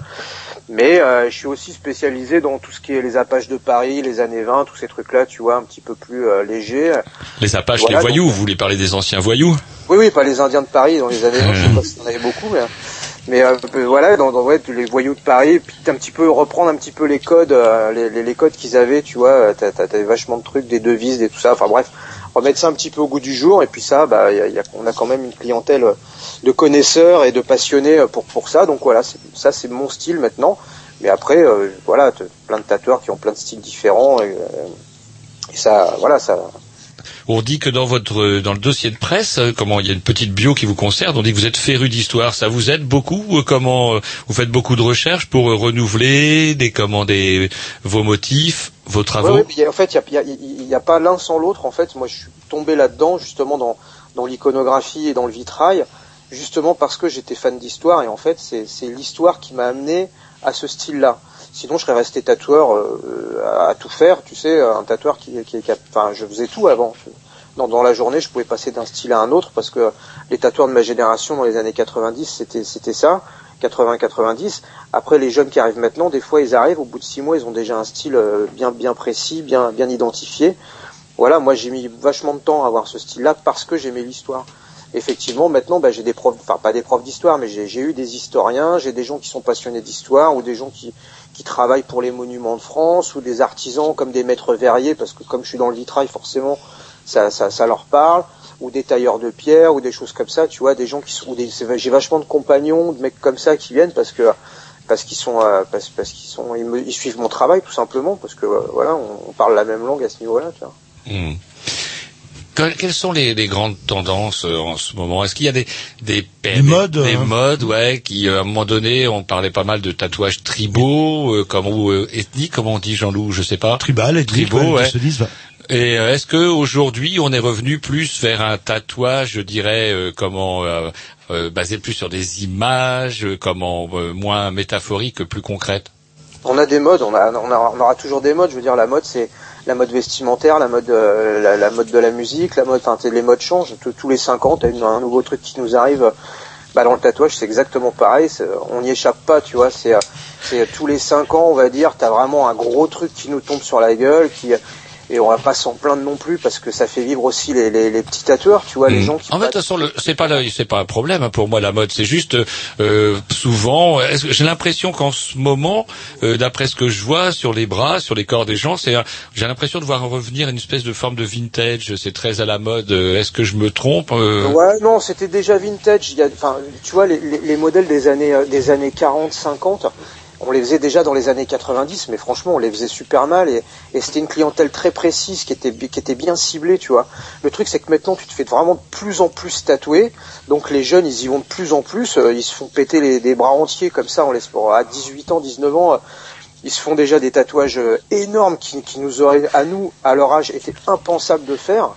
Mais euh, je suis aussi spécialisé dans tout ce qui est les Apaches de Paris, les années 20, tous ces trucs-là, tu vois, un petit peu plus euh, légers. Les Apaches, Voilà, les voyous, donc- vous voulez parler des anciens voyous? Oui, oui, pas les Indiens de Paris dans les années 20, je sais pas si on avait beaucoup, mais, mais euh, euh, voilà, dans, dans ouais, les voyous de Paris, puis un petit peu reprendre un petit peu les codes, euh, les, les, codes qu'ils avaient, tu vois, euh, t'as, t'as, t'as vachement de trucs, des devises, des tout ça, enfin bref, remettre ça un petit peu au goût du jour, et puis ça, bah, y a, y a- on a quand même une clientèle de connaisseurs et de passionnés euh, pour pour ça, donc voilà, ça c'est mon style maintenant. Mais après, euh, voilà, plein de tatoueurs qui ont plein de styles différents, et, euh, et ça, voilà, ça, On dit que dans votre dans le dossier de presse, euh, comment il y a une petite bio qui vous concerne, on dit que vous êtes féru d'histoire. Ça vous aide beaucoup euh, Comment euh, vous faites beaucoup de recherches pour euh, renouveler des vos motifs, vos travaux Ouais, a- en fait, il n'y a, pas l'un sans l'autre. En fait, moi, je suis tombé là-dedans, justement, dans, dans l'iconographie et dans le vitrail, justement parce que j'étais fan d'histoire. Et en fait, c'est l'histoire qui m'a amené à ce style-là. Sinon, je serais resté tatoueur euh, à, à tout faire. Tu sais, un tatoueur qui, qui, qui a- enfin, je faisais tout avant. Dans, dans la journée, je pouvais passer d'un style à un autre parce que les tatoueurs de ma génération dans les années 90, c'était c'était ça. 80-90. Après, les jeunes qui arrivent maintenant, des fois, ils arrivent, au bout de six mois, ils ont déjà un style euh, bien, bien précis, bien, bien identifié. Voilà, moi, j'ai mis vachement de temps à avoir ce style-là parce que j'aimais l'histoire. Effectivement, maintenant, bah, j'ai des profs, enfin, pas des profs d'histoire, mais j'ai j'ai eu des historiens, j'ai des gens qui sont passionnés d'histoire ou des gens qui, qui travaillent pour les monuments de France ou des artisans comme des maîtres verriers parce que comme je suis dans le vitrail, forcément, ça, ça, ça leur parle ou des tailleurs de pierre ou des choses comme ça, tu vois, des gens qui sont, ou des, j'ai vachement de compagnons, de mecs comme ça qui viennent parce que parce qu'ils sont, euh, parce, parce qu'ils sont, ils, me- ils suivent mon travail tout simplement parce que euh, voilà, on, on parle la même langue à ce niveau-là, tu vois. Hmm. Que- Quelles sont les, les grandes tendances euh, en ce moment? Est-ce qu'il y a des des, Des modes, des hein. modes, ouais, qui à un moment donné, on parlait pas mal de tatouages tribaux, euh, comme ou euh, ethniques, comme on dit Jean-Loup, je sais pas. Tribal, et Tribaux, ouais, se disent, bah, Et euh, est-ce que aujourd'hui on est revenu plus vers un tatouage, je dirais, euh, comment euh, basé plus sur des images, comment moins métaphoriques, plus concrètes On a des modes, on, aura toujours des modes. Je veux dire, la mode, c'est la mode vestimentaire, la mode, la, mode de la musique, la mode, les modes changent. Tous- les cinq ans, t'as une- un nouveau truc qui nous arrive. Bah, dans le tatouage, c'est exactement pareil. On n'y échappe pas, tu vois. C'est, tous les cinq ans, on va dire, t'as vraiment un gros truc qui nous tombe sur la gueule, qui et on va pas s'en plaindre non plus parce que ça fait vivre aussi les, les, les petits tatoueurs, tu vois, les Mhm. gens qui En fait, de toute façon, c'est pas c'est pas un problème hein, pour moi la mode. C'est juste euh, souvent, j'ai l'impression qu'en ce moment, euh, d'après ce que je vois sur les bras, sur les corps des gens, c'est j'ai l'impression de voir revenir une espèce de forme de vintage. C'est très à la mode. Euh, Est-ce que je me trompe Euh, Ouais, non, c'était déjà vintage. Il y a, enfin, tu vois, les, les, les modèles des années, euh, des années 40, 50, on les faisait déjà dans les années 90, mais franchement, on les faisait super mal et, c'était une clientèle très précise qui était, bien ciblée, tu vois. Le truc, c'est que maintenant, tu te fais vraiment de plus en plus tatouer. Donc, les jeunes, ils y vont de plus en plus. euh, Ils se font péter les, des bras entiers comme ça, on à 18 ans, 19 ans. euh, Ils se font déjà des tatouages euh, énormes qui, nous auraient, à nous, à leur âge, été impensables de faire.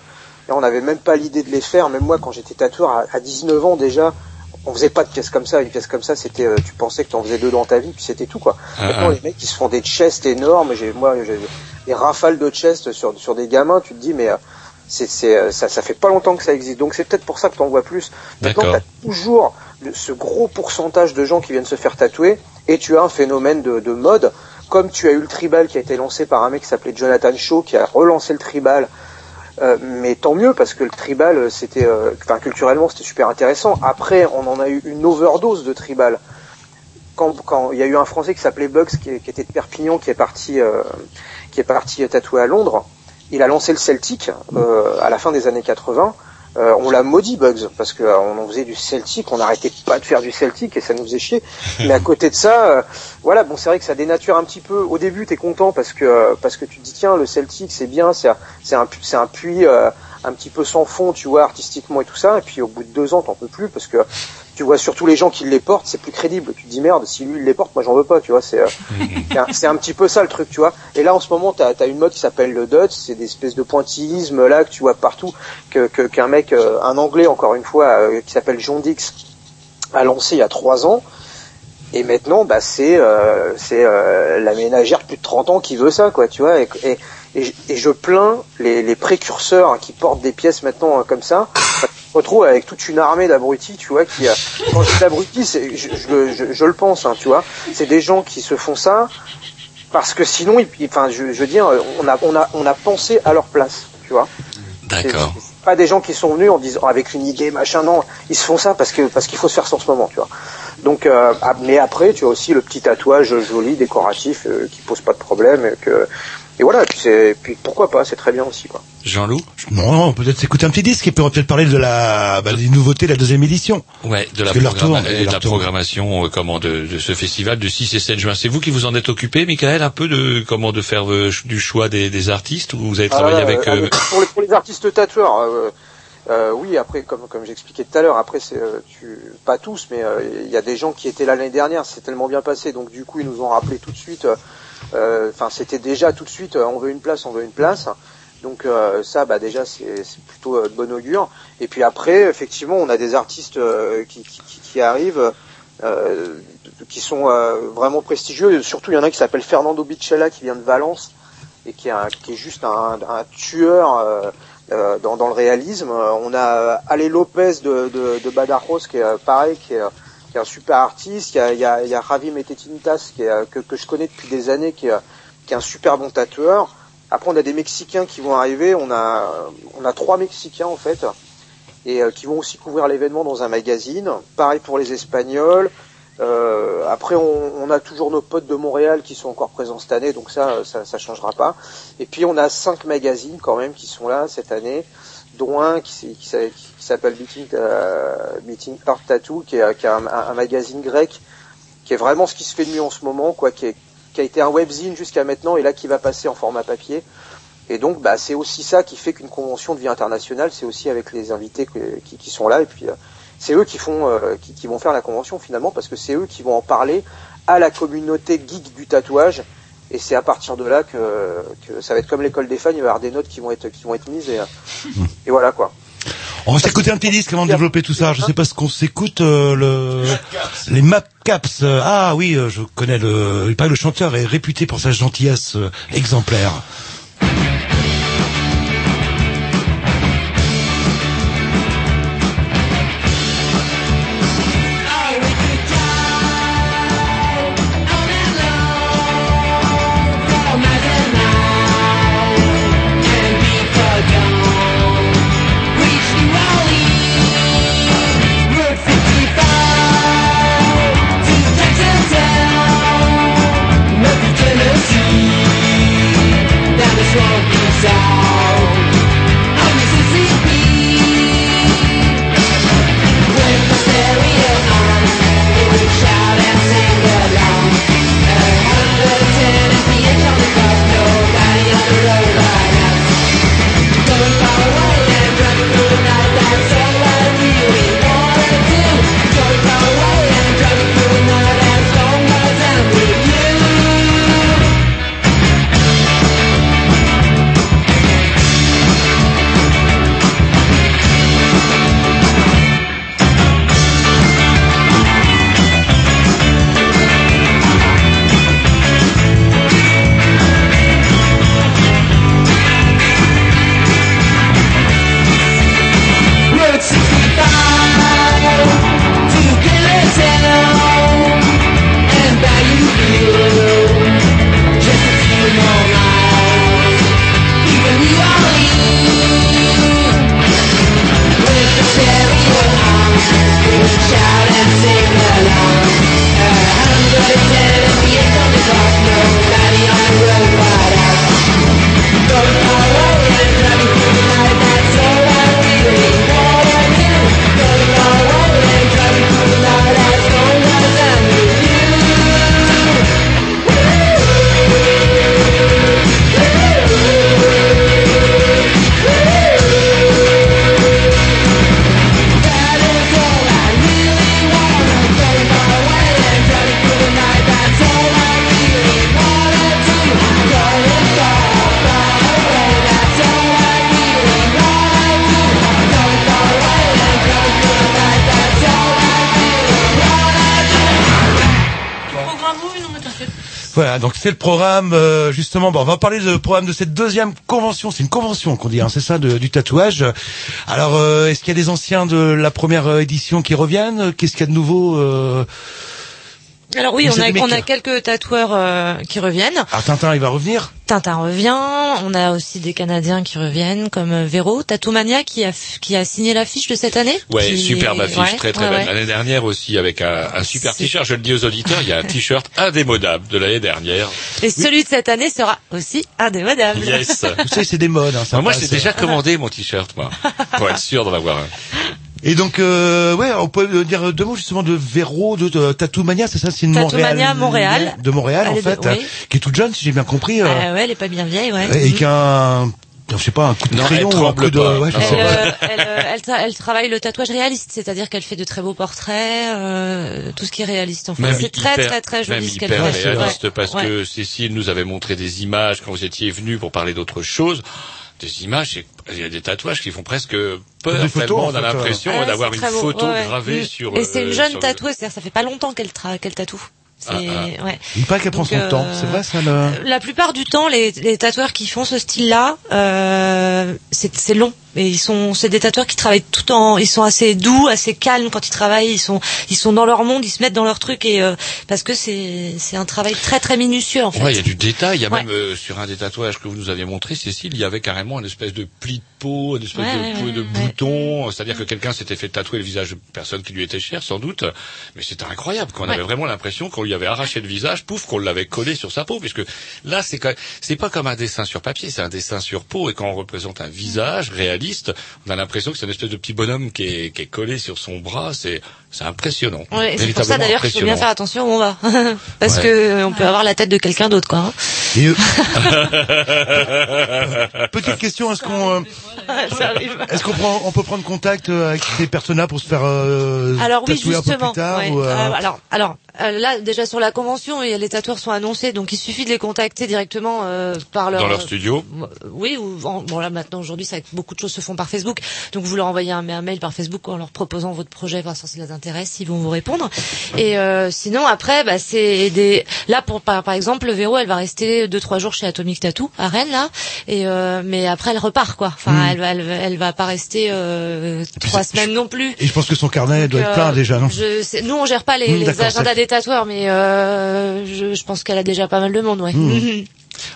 Et on n'avait même pas l'idée de les faire. Même moi, quand j'étais tatoueur à 19 ans déjà, on faisait pas de pièces comme ça. Une pièce comme ça, c'était, euh, tu pensais que tu en faisais deux dans ta vie, puis c'était tout quoi. Ah, Maintenant, ah. les mecs, ils se font des chests énormes. J'ai, moi, j'ai des rafales de chests sur sur des gamins. Tu te dis, mais euh, c'est, c'est, euh, ça, ça fait pas longtemps que ça existe. Donc c'est peut-être pour ça que tu en vois plus. Maintenant, t'as toujours le- ce gros pourcentage de gens qui viennent se faire tatouer, et tu as un phénomène de, de mode. Comme tu as eu le tribal qui a été lancé par un mec qui s'appelait Jonathan Shaw, qui a relancé le tribal euh, mais tant mieux parce que le tribal c'était euh, enfin culturellement c'était super intéressant. Après on en a eu une overdose de tribal. Quand quand il y a eu un français qui s'appelait Bugs qui, qui était de Perpignan qui est parti euh, qui est parti tatouer à Londres. Il a lancé le Celtic à la fin des années 80 euh, on l'a maudit Bugs parce que euh, on en faisait du Celtic, on n'arrêtait pas de faire du Celtic et ça nous faisait chier. Mais à côté de ça, euh, voilà, bon c'est vrai que ça dénature un petit peu. Au début, t'es content parce que euh, parce que tu te dis tiens le Celtic c'est bien, c'est un- c'est un pu- c'est un puits euh, un petit peu sans fond, tu vois, artistiquement et tout ça. Et puis au bout de deux ans, t'en peux plus parce que tu vois surtout les gens qui les portent, c'est plus crédible. Tu te dis merde, si lui il les porte, moi j'en veux pas, tu vois. C'est euh, c'est un- petit peu ça le truc, tu vois. Et là en ce moment, t'as as une mode qui s'appelle le Dutch, c'est des espèces de pointillisme là que tu vois partout, que qu'un mec, euh, un anglais encore une fois, euh, qui s'appelle John Dix, a lancé il y a trois ans. Et maintenant, bah c'est euh, c'est euh, la ménagère plus de 30 ans qui veut ça, quoi, tu vois. Et, et, et je- et je plains les, les précurseurs hein, qui portent des pièces maintenant euh, comme ça. Me retrouve avec toute une armée d'abrutis, tu vois, qui, euh, quand je dis abrutis, je, je, le- je- je le pense, hein, tu vois. C'est des gens qui se font ça parce que sinon, ils- enfin, je, veux dire, on a, on a, on a pensé à leur place, tu vois. D'accord. Pas des gens qui sont venus en disant avec une idée machin non ils se font ça parce que parce qu'il faut se faire ça en ce moment tu vois donc euh, ah, mais après tu as aussi le petit tatouage joli décoratif euh, qui pose pas de problème que et voilà et puis c'est puis pourquoi pas c'est très bien aussi quoi Jean-Loup Non, non, peut-être s'écouter un petit disque et puis on va peut-être parler de la bah, des nouveautés de la deuxième édition. Ouais, de la, programma- tourne, et de la programmation euh, comment de, de ce festival de 6 et 7 juin. C'est vous qui vous en êtes occupé, Michael, un peu de comment de faire euh, du choix des, des artistes ou vous avez travaillé Ah, avec euh, euh, avec- pour, les, pour les artistes tatoueurs euh, euh, oui après comme comme j'expliquais tout à l'heure après c'est euh, tu pas tous mais euh, il y a des gens qui étaient là l'année dernière c'est tellement bien passé donc du coup ils nous ont rappelé tout de suite euh, euh, enfin c'était déjà tout de suite euh, on veut une place on veut une place. Donc euh, ça bah déjà c'est plutôt euh, de bon augure. Et puis après effectivement on a des artistes euh, qui, arrivent euh, qui sont euh, vraiment prestigieux. Surtout il y en a qui s'appelle Fernando Bichella qui vient de Valence et qui est, un- qui juste un, tueur euh, euh, dans, le réalisme. Euh, On a euh, Ale Lopez de, de, de Badajoz qui est euh, pareil, qui est, euh, qui est un super artiste. Il y a, il y a, y a Javi Metetintas qui est, euh, que, je connais depuis des années, qui est, euh, qui est un super bon tatoueur. Après, on a des Mexicains qui vont arriver. On a, trois Mexicains en fait, et euh, qui vont aussi couvrir l'événement dans un magazine. Pareil pour les Espagnols. Après, on, on a toujours nos potes de Montréal qui sont encore présents cette année, donc ça, ça, ça changera pas. Et puis, on a cinq magazines quand même qui sont là cette année, dont un qui, s'appelle Meeting, euh, Art Tattoo, qui est, est un, magazine grec, qui est vraiment ce qui se fait de mieux en ce moment, quoi, qui, a été un webzine jusqu'à maintenant et là qui va passer en format papier. Et donc, bah, c'est aussi ça qui fait qu'une convention devient internationale, c'est aussi avec les invités qui, sont là, et puis euh, c'est eux qui font, euh, qui vont faire la convention finalement, parce que c'est eux qui vont en parler à la communauté geek du tatouage, et c'est à partir de là que, que ça va être comme l'école des fans, il va y avoir des notes qui vont être, qui vont être mises, et, et voilà quoi. On va s'écouter un petit disque avant de développer tout ça. Je sais pas ce qu'on s'écoute euh, le les Map Caps. Euh, Ah oui, euh, je connais le il paraît que le chanteur est réputé pour sa gentillesse euh, exemplaire. C'est le programme euh, justement. Bon, on va parler du programme de cette deuxième convention. C'est une convention qu'on dit, hein, c'est ça, de- du tatouage. Alors, euh, est-ce qu'il y a des anciens de la première euh, édition qui reviennent? Qu'est-ce qu'il y a de nouveau euh... Alors oui, on a, on quelques tatoueurs euh, qui reviennent. Ah, Tintin, il va revenir? Tintin revient. On a aussi des Canadiens qui reviennent, comme euh, Véro, Tattoo-Mania qui a qui a signé l'affiche de cette année. Ouais, Qui- superbe affiche, ouais, très très ouais, belle. ouais. L'année dernière aussi avec un, un super t-shirt. Je le dis aux auditeurs, il y a un t-shirt indémodable de l'année dernière. Et celui de cette année sera aussi indémodable. Yes. Vous savez, c'est des modes. Hein, ça moi, l'ai déjà commandé mon t-shirt, moi, pour être sûr d'en avoir un. Et donc, euh, ouais, on peut dire deux mots justement de Véro, de, de Tattoo Mania, c'est ça, c'est une Tattoo Montréal, Mania, Montréal. de Montréal Elle en de- fait, hein, oui. qui est toute jeune, si j'ai bien compris, euh, Ah ouais, elle est pas bien vieille, ouais. et qui a un, je sais pas, un coup de Non, crayon elle ou un coup de, ouais, je Elle, sais Elle, pas. euh, elle, euh, elle tra- elle travaille le tatouage réaliste, c'est-à-dire qu'elle fait de très beaux portraits, euh, tout ce qui est réaliste en fait. C'est très très très joli même ce qu'elle hyper fait. réaliste Ouais. parce Ouais. que Cécile nous avait montré des images quand vous étiez venu pour parler d'autre chose. Des images, c'est- il y a des tatouages qui font presque peur. Des photos, on a l'impression Ouais, d'avoir c'est une beau. photo Ouais, ouais. gravée sur. Et c'est euh, une jeune sur le- tatoueuse, c'est-à-dire ça fait pas longtemps qu'elle tra- qu'elle tatoue. C'est Ah, ouais. Il paraît qu'elle prend son temps, euh, c'est vrai ça le... La plupart du temps, les, les tatoueurs qui font ce style-là, euh, c'est c'est long. Et ils sont, c'est des tatoueurs qui travaillent tout en, ils sont assez doux, assez calmes quand ils travaillent. Ils sont, ils sont dans leur monde, ils se mettent dans leur truc et euh, parce que c'est, c'est un travail très très minutieux en fait. Ouais, il y a du détail. Il y a Ouais. même euh, sur un des tatouages que vous nous avez montré, Cécile, il y avait carrément une espèce de pli de peau, une espèce Ouais, de, ouais, de bouton. C'est-à-dire que quelqu'un s'était fait tatouer le visage de personne qui lui était chère, sans doute. Mais c'était incroyable. qu'on avait vraiment l'impression qu'on lui avait arraché le visage, pouf, qu'on l'avait collé sur sa peau. Puisque là, c'est c'est pas comme un dessin sur papier, c'est un dessin sur peau. Et quand on représente un visage réaliste, on a l'impression que c'est une espèce de petit bonhomme qui est, qui est collé sur son bras. C'est, c'est impressionnant. Ouais, c'est pour ça d'ailleurs qu'il faut bien faire attention où on va, parce Ouais. que on peut avoir la tête de quelqu'un d'autre quoi. hein. Et, euh, Petite question, est-ce qu'on, euh, est-ce qu'on prend, on peut prendre contact euh, avec ces personnes-là pour se faire euh, Alors oui, tatouer un peu justement. plus tard ouais. ou, euh, Euh, alors, alors là déjà sur la convention, les tatoueurs sont annoncés, donc il suffit de les contacter directement euh, par leur Dans leur studio. Euh, Oui, ou en- bon là maintenant aujourd'hui, ça beaucoup de choses se font par Facebook, donc vous leur envoyez un, un mail par Facebook en leur proposant votre projet, voir si ça les intéresse, ils vont vous répondre. Et euh, sinon après, bah, c'est des là pour par, par exemple, le Véro, elle va rester deux trois jours chez Atomic Tattoo à Rennes là, et euh, mais après elle repart quoi. Enfin, Hmm. elle va elle, va- elle va pas rester euh, trois semaines non plus. Et je pense que son carnet doit être plein euh, déjà, non? je Nous, on gère pas les, Hmm, les agendas ça- tatoueurs, mais euh, je, je pense qu'elle a déjà pas mal de monde, ouais. Hmm.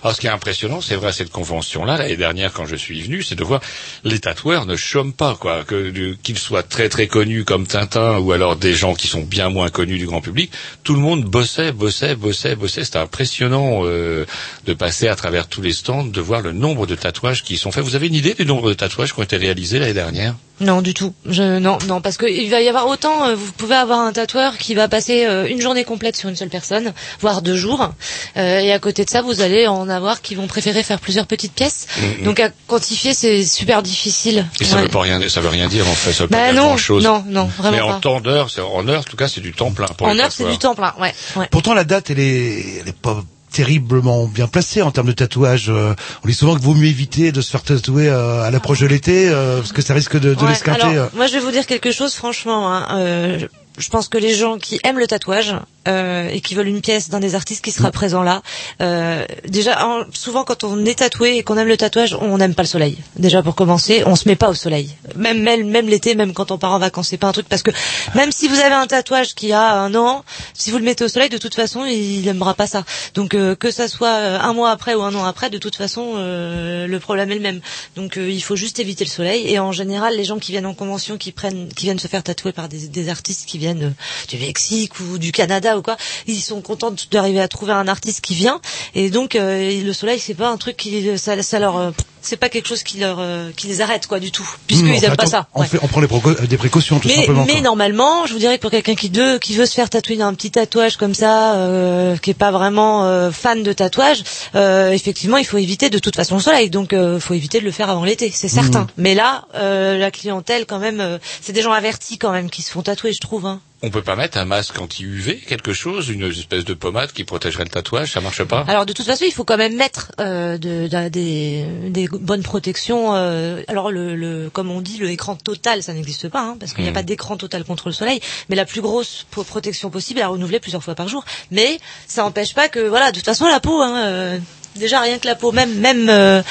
Alors, ce qui est impressionnant, c'est vrai, cette convention-là, l'année dernière, quand je suis venu, c'est de voir les tatoueurs ne chôment pas, quoi. Que du- qu'ils soient très très connus comme Tintin ou alors des gens qui sont bien moins connus du grand public, tout le monde bossait, bossait, bossait, bossait. C'était impressionnant euh, de passer à travers tous les stands, de voir le nombre de tatouages qui sont faits. Vous avez une idée du nombre de tatouages qui ont été réalisés l'année dernière? Non, du tout. Je, non, non, parce que il va y avoir autant. euh, vous pouvez avoir un tatoueur qui va passer euh, une journée complète sur une seule personne, voire deux jours. Euh, et à côté de ça, vous allez en avoir qui vont préférer faire plusieurs petites pièces. Donc à quantifier, c'est super difficile. Et ça Ouais. veut pas rien, ça veut rien dire en fait, ça veut pas Bah dire non, grand chose. non, non, vraiment Mais en pas. temps d'heure, c'est- en heure, en tout cas, c'est du temps plein pour En heure, c'est du temps plein. Ouais. ouais. Pourtant, la date, elle est, elle est pas terriblement bien placée en termes de tatouage. Euh, On dit souvent qu'il vaut mieux éviter de se faire tatouer euh, à l'approche de l'été, euh, parce que ça risque de, de Ouais, l'esquinter. moi, je vais vous dire quelque chose, franchement. Hein, euh, je- pense que les gens qui aiment le tatouage euh, et qui veulent une pièce d'un des artistes qui sera Mm. présent là, euh, déjà, en- souvent quand on est tatoué et qu'on aime le tatouage, on n'aime pas le soleil. Déjà pour commencer, on se met pas au soleil. Même même, même l'été, même quand on part en vacances, c'est pas un truc parce que même si vous avez un tatouage qui a un an, si vous le mettez au soleil, de toute façon, il aimera pas ça. Donc euh, que ça soit un mois après ou un an après, de toute façon, le problème est le même. Donc il faut juste éviter le soleil. Et en général, les gens qui viennent en convention, qui prennent, qui viennent se faire tatouer par des, des artistes qui viennent euh, du Mexique ou du Canada ou quoi, ils sont contents d'arriver à trouver un artiste qui vient. Et donc euh, le soleil, c'est pas un truc qui, ça, ça leur, euh, c'est pas quelque chose qui leur, euh, qui les arrête quoi du tout, puisqu'ils Hmm, on fait aiment pas ça. On, Ouais. fait, on prend les euh, des précautions, tout Mais, simplement. mais quoi. normalement, je vous dirais que pour quelqu'un qui veut, qui veut se faire tatouer un petit tatouage comme ça, euh, qui est pas vraiment euh, fan de tatouage, euh, effectivement, il faut éviter de toute façon le soleil. Donc, euh, faut éviter de le faire avant l'été, c'est certain. Mais là, euh, la clientèle, quand même, euh, c'est des gens avertis quand même qui se font tatouer, je trouve. Hein. On peut pas mettre un masque anti-UV, quelque chose, une espèce de pommade qui protégerait le tatouage, ça marche pas? Alors de toute façon, il faut quand même mettre euh, de, de- des, des bonnes protections. euh, alors le, le, comme on dit, le écran total, ça n'existe pas, hein, parce qu'il n'y a Mhm. pas d'écran total contre le soleil. Mais la plus grosse pro- protection possible est à renouveler plusieurs fois par jour. Mais ça n'empêche pas que, voilà, de toute façon, la peau, hein, euh, déjà rien que la peau, même, même, euh,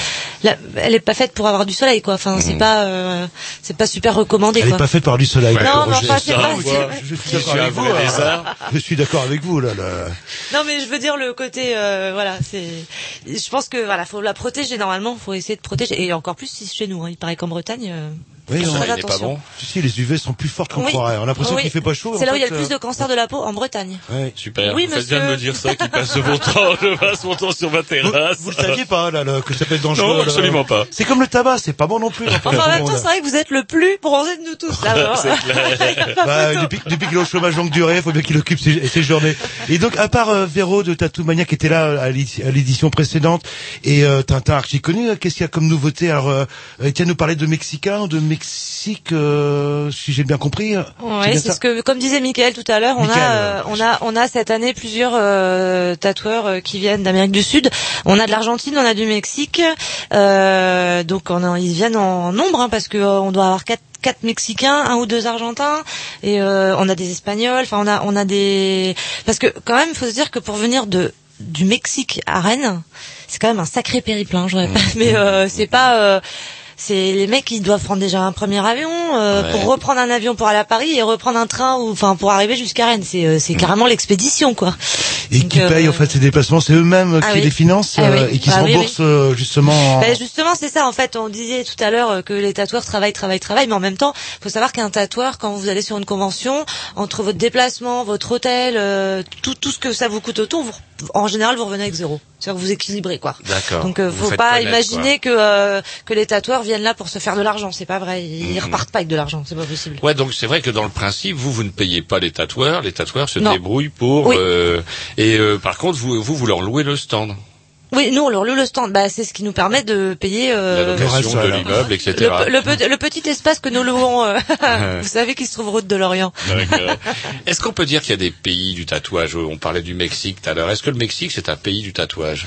la- elle est pas faite pour avoir du soleil, quoi. Enfin, c'est pas, euh, c'est pas super recommandé, Elle quoi. est pas faite par du soleil. Ouais, Non, mais Roger. enfin, c'est pas- Je suis Je d'accord suis un avec vous. hein. lézard. Je suis d'accord avec vous là. là. Non, mais je veux dire le côté, euh, voilà, c'est. Je pense que voilà, faut la protéger normalement, faut essayer de protéger, et encore plus si c'est chez nous. Hein, il paraît qu'en Bretagne. Euh, Oui, faut on- faire il est pas attention. bon. Si, si, les UV sont plus fortes qu'on Oui. croirait. On a l'impression Oui. qu'il fait pas chaud. C'est là où il y a le plus euh, de cancers de la peau en Bretagne. ouais. Super, Oui, vous faites bien de monsieur. me dire ça, qui passe mon temps, je passe mon temps sur ma Vous, terrasse. vous le saviez pas là, là, que ça peut être dangereux Non, là. absolument pas. C'est comme le tabac, c'est pas bon non plus. Enfin, en même temps, c'est vrai que vous êtes le plus bronzé de nous tous. Là. C'est clair. Bah, photo. depuis, depuis qu'il est au chômage longue durée, il faut bien qu'il occupe ses, ses journées. Et donc, à part euh, Véro de Tattoo Mania qui était là à l'édi- à l'édition précédente et euh, Tintin archi connu, euh, qu'est-ce qu'il y a comme nouveauté? Alors, euh, Étienne nous parlait de Mexicain de Mexique, euh, si j'ai bien compris. Ouais, bien c'est ce que, comme disait Michael tout à l'heure, on Michael, a, euh, on a, on a cette année plusieurs euh, tatoueurs euh, qui viennent d'Amérique du Sud. On a de l'Argentine, on a du Mexique. Euh, donc, on a- ils viennent en nombre hein, parce que euh, on doit avoir quatre quatre Mexicains, un ou deux Argentins, et euh, on a des Espagnols. Enfin, on a, on a des parce que quand même, il faut se dire que pour venir de du Mexique à Rennes, c'est quand même un sacré périple. Hein, je répète, mais euh, c'est pas. C'est les mecs qui doivent prendre déjà un premier avion euh, Ouais. pour reprendre un avion pour aller à Paris et reprendre un train ou enfin pour arriver jusqu'à Rennes. C'est euh, c'est carrément l'expédition quoi. Et Donc, qui euh, payent en fait ces déplacements, c'est eux-mêmes Ah qui oui. les financent Ah euh, oui. et qui se Ah oui, remboursent justement. en- Ben, justement, c'est ça. En fait, on disait tout à l'heure que les tatoueurs travaillent, travaillent, travaillent, mais en même temps, faut savoir qu'un tatoueur, quand vous allez sur une convention, entre votre déplacement, votre hôtel, euh, tout, tout ce que ça vous coûte autour, vous, en général, vous revenez avec zéro. C'est-à-dire que vous équilibrez, quoi. D'accord. Donc, euh, faut pas imaginer que euh, que les tatoueurs viennent là pour se faire de l'argent. C'est pas vrai. Ils Mhm. repartent pas avec de l'argent. C'est pas possible. Ouais, donc c'est vrai que dans le principe, vous, vous ne payez pas les tatoueurs, les tatoueurs se Non. débrouillent pour... Oui. euh, et euh, par contre, vous, vous, vous leur louez le stand, Oui, nous on le stand. Bah, c'est ce qui nous permet de payer. la Euh, location de l'immeuble, etc. le, le pe- le petit espace que nous louons, euh, vous savez, qui se trouve route de l'Orient. Euh, Est-ce qu'on peut dire qu'il y a des pays du tatouage? On parlait du Mexique tout à l'heure. Est-ce que le Mexique, c'est un pays du tatouage?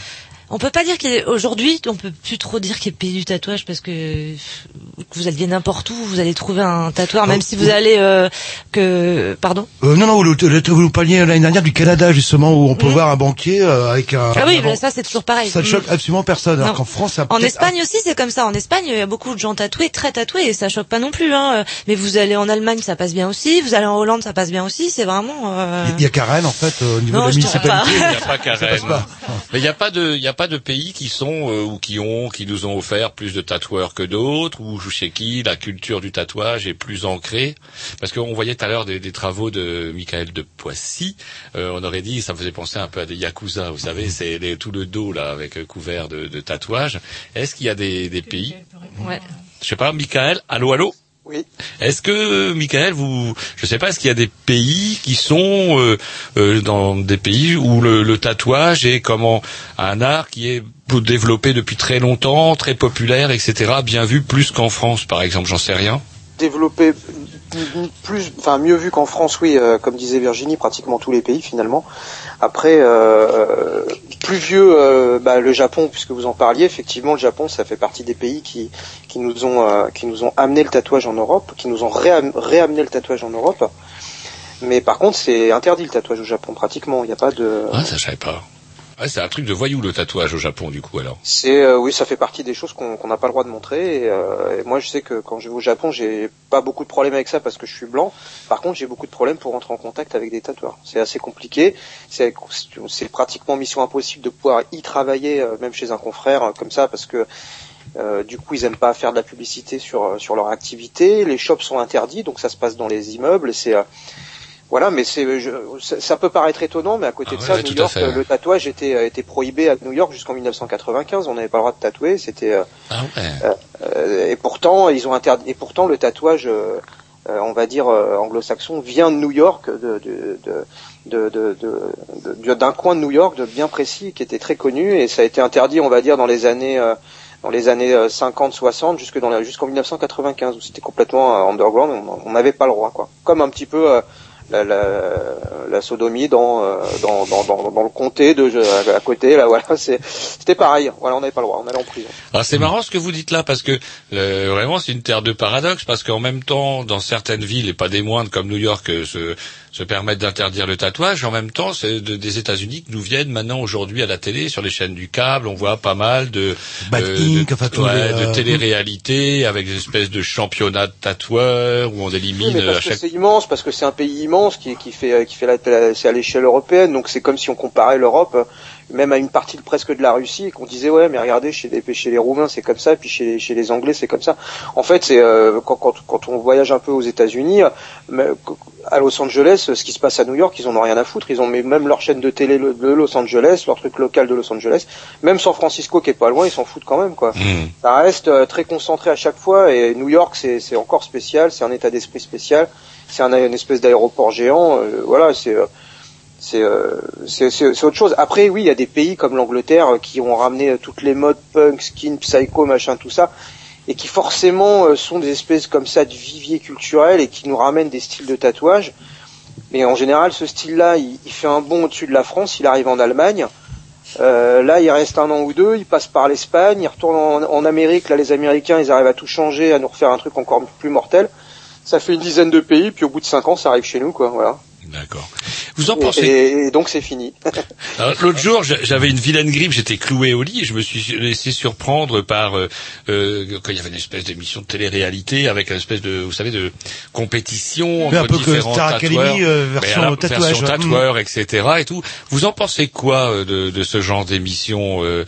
On peut pas dire qu'il est aujourd'hui, on peut plus trop dire qu'il est pays du tatouage parce que que vous alliez n'importe où, vous allez trouver un tatoueur, même Oh, si vous allez euh, que pardon? Euh, non, non, vous, le- vous nous parliez l'année dernière du Canada justement où on peut Mhm. voir un banquier euh, avec un. Ah oui, mais ça c'est toujours pareil. ça ne Mm. choque absolument personne. Alors qu'en France, ça En Espagne aussi, c'est comme ça. En Espagne, il y a beaucoup de gens tatoués, très tatoués, et ça choque pas non plus. Hein. Mais vous allez en Allemagne, ça passe bien aussi. Vous allez en Hollande, ça passe bien aussi. C'est vraiment. euh, Il y a Rennes en fait euh, au niveau Non, de la je dirais pas. municipalité. Il n'y a pas. Mais il n'y a pas de, il y a pas de pays qui sont euh, ou qui ont, qui nous ont offert plus de tatoueurs que d'autres, ou chez qui la culture du tatouage est plus ancrée. Parce qu'on voyait tout à l'heure des, des travaux de Michael de Poissy. Euh, on aurait dit, ça me faisait penser un peu à des yakuza. Vous savez, c'est les- tout le dos là avec euh, couvert de, de tatouages. Est-ce qu'il y a des, des pays, Ouais. je sais pas, Michael, allô, allô? Oui. Est-ce que, Michael, vous, je sais pas, est-ce qu'il y a des pays qui sont euh, euh, dans des pays où le, le tatouage est comment un art qui est développé depuis très longtemps, très populaire, etc., bien vu plus qu'en France, par exemple, j'en sais rien. développé plus, enfin mieux vu qu'en France, oui, euh, comme disait Virginie, pratiquement tous les pays finalement. Après, euh, plus vieux, euh, bah, le Japon, puisque vous en parliez, effectivement, le Japon, ça fait partie des pays qui, qui nous ont, euh, qui nous ont amené le tatouage en Europe, qui nous ont réam- réamené le tatouage en Europe. Mais par contre, c'est interdit le tatouage au Japon, pratiquement. Il n'y a pas de. Ah, ça je savais pas. C'est un truc de voyou le tatouage au Japon, du coup, alors. C'est euh, oui, ça fait partie des choses qu'on n'a pas le droit de montrer. Et, euh, moi, je sais que quand je vais au Japon, j'ai pas beaucoup de problèmes avec ça parce que je suis blanc. Par contre, j'ai beaucoup de problèmes pour rentrer en contact avec des tatoueurs. C'est assez compliqué. C'est c'est pratiquement mission impossible de pouvoir y travailler, euh, même chez un confrère euh, comme ça, parce que euh, du coup, ils aiment pas faire de la publicité sur euh, sur leur activité. Les shops sont interdits, donc ça se passe dans les immeubles. C'est euh, voilà, mais c'est je- ça, ça peut paraître étonnant, mais à côté Ah de ça, ouais, New York, fait. euh, le tatouage était euh, était prohibé à New York jusqu'en 1995. On n'avait pas le droit de tatouer. C'était euh, Ah ouais. euh, et pourtant ils ont interdit. Et pourtant le tatouage, euh, on va dire euh, anglo-saxon, vient de New York, de de d'un coin de New York, de bien précis, qui était très connu, et ça a été interdit, on va dire, dans les années euh, dans les années 50-60 jusque dans la- jusqu'en 1995 où c'était complètement underground, on- on n'avait pas le droit quoi. Comme un petit peu euh, la, la, la sodomie dans, euh, dans, dans, dans, dans le comté de à, côté. Là, voilà, c'était pareil. Voilà, on n'avait pas le droit, on allait en prison. Ah, c'est marrant ce que vous dites là parce que vraiment c'est une terre de paradoxe parce qu'en même temps dans certaines villes et pas des moindres comme New York euh, se, permettent d'interdire le tatouage. En même temps c'est de- des États-Unis que nous viennent maintenant aujourd'hui à la télé sur les chaînes du câble. On voit pas mal de Bad euh, Inc, de, enfin, tous ouais, les, de euh, télé-réalité avec des espèces de championnats de tatoueurs où on Oui, élimine mais euh, à parce que chaque c'est immense, parce que c'est un pays immense qui, qui fait, qui fait la, la- c'est à l'échelle européenne, donc c'est comme si on comparait l'Europe, même à une partie de- presque de la Russie, et qu'on disait ouais, mais regardez chez les, chez les Roumains c'est comme ça, puis chez les, chez les Anglais c'est comme ça. En fait, c'est euh, quand, quand, quand on voyage un peu aux États-Unis, euh, à Los Angeles, ce qui se passe à New York, ils en ont rien à foutre. Ils ont même leur chaîne de télé de Los Angeles, leur truc local de Los Angeles, même San Francisco qui est pas loin, ils s'en foutent quand même quoi. Hmm. Ça reste euh, très concentré à chaque fois et New York c'est c'est encore spécial, c'est un état d'esprit spécial, c'est un, une espèce d'aéroport géant, euh, voilà, c'est euh, c'est euh, c'est autre chose. Après oui, il y a des pays comme l'Angleterre euh, qui ont ramené euh, toutes les modes punk, skin, psycho, machin, tout ça et qui forcément sont des espèces comme ça de vivier culturel et qui nous ramènent des styles de tatouage. Mais en général, ce style-là, il, il fait un bond au-dessus de la France, il arrive en Allemagne. Euh, là, il reste un an ou deux, il passe par l'Espagne, il retourne en, en Amérique. Là, les Américains, ils arrivent à tout changer, à nous refaire un truc encore plus mortel. Ça fait une dizaine de pays, puis au bout de cinq ans, ça arrive chez nous, quoi. Voilà. D'accord vous en pensez et- et donc, c'est fini. Alors, L'autre jour, j'a- j'avais une vilaine grippe, j'étais cloué au lit et je me suis laissé surprendre par euh, euh, quand il y avait une espèce d'émission de télé-réalité avec une espèce de, vous savez, de compétition Mais un entre peu que différents Star tatoueurs, Academy, euh, version la- tatouage, version ouais. tatoueur, etc. Et tout. Vous en pensez quoi euh, de, de ce genre d'émission euh,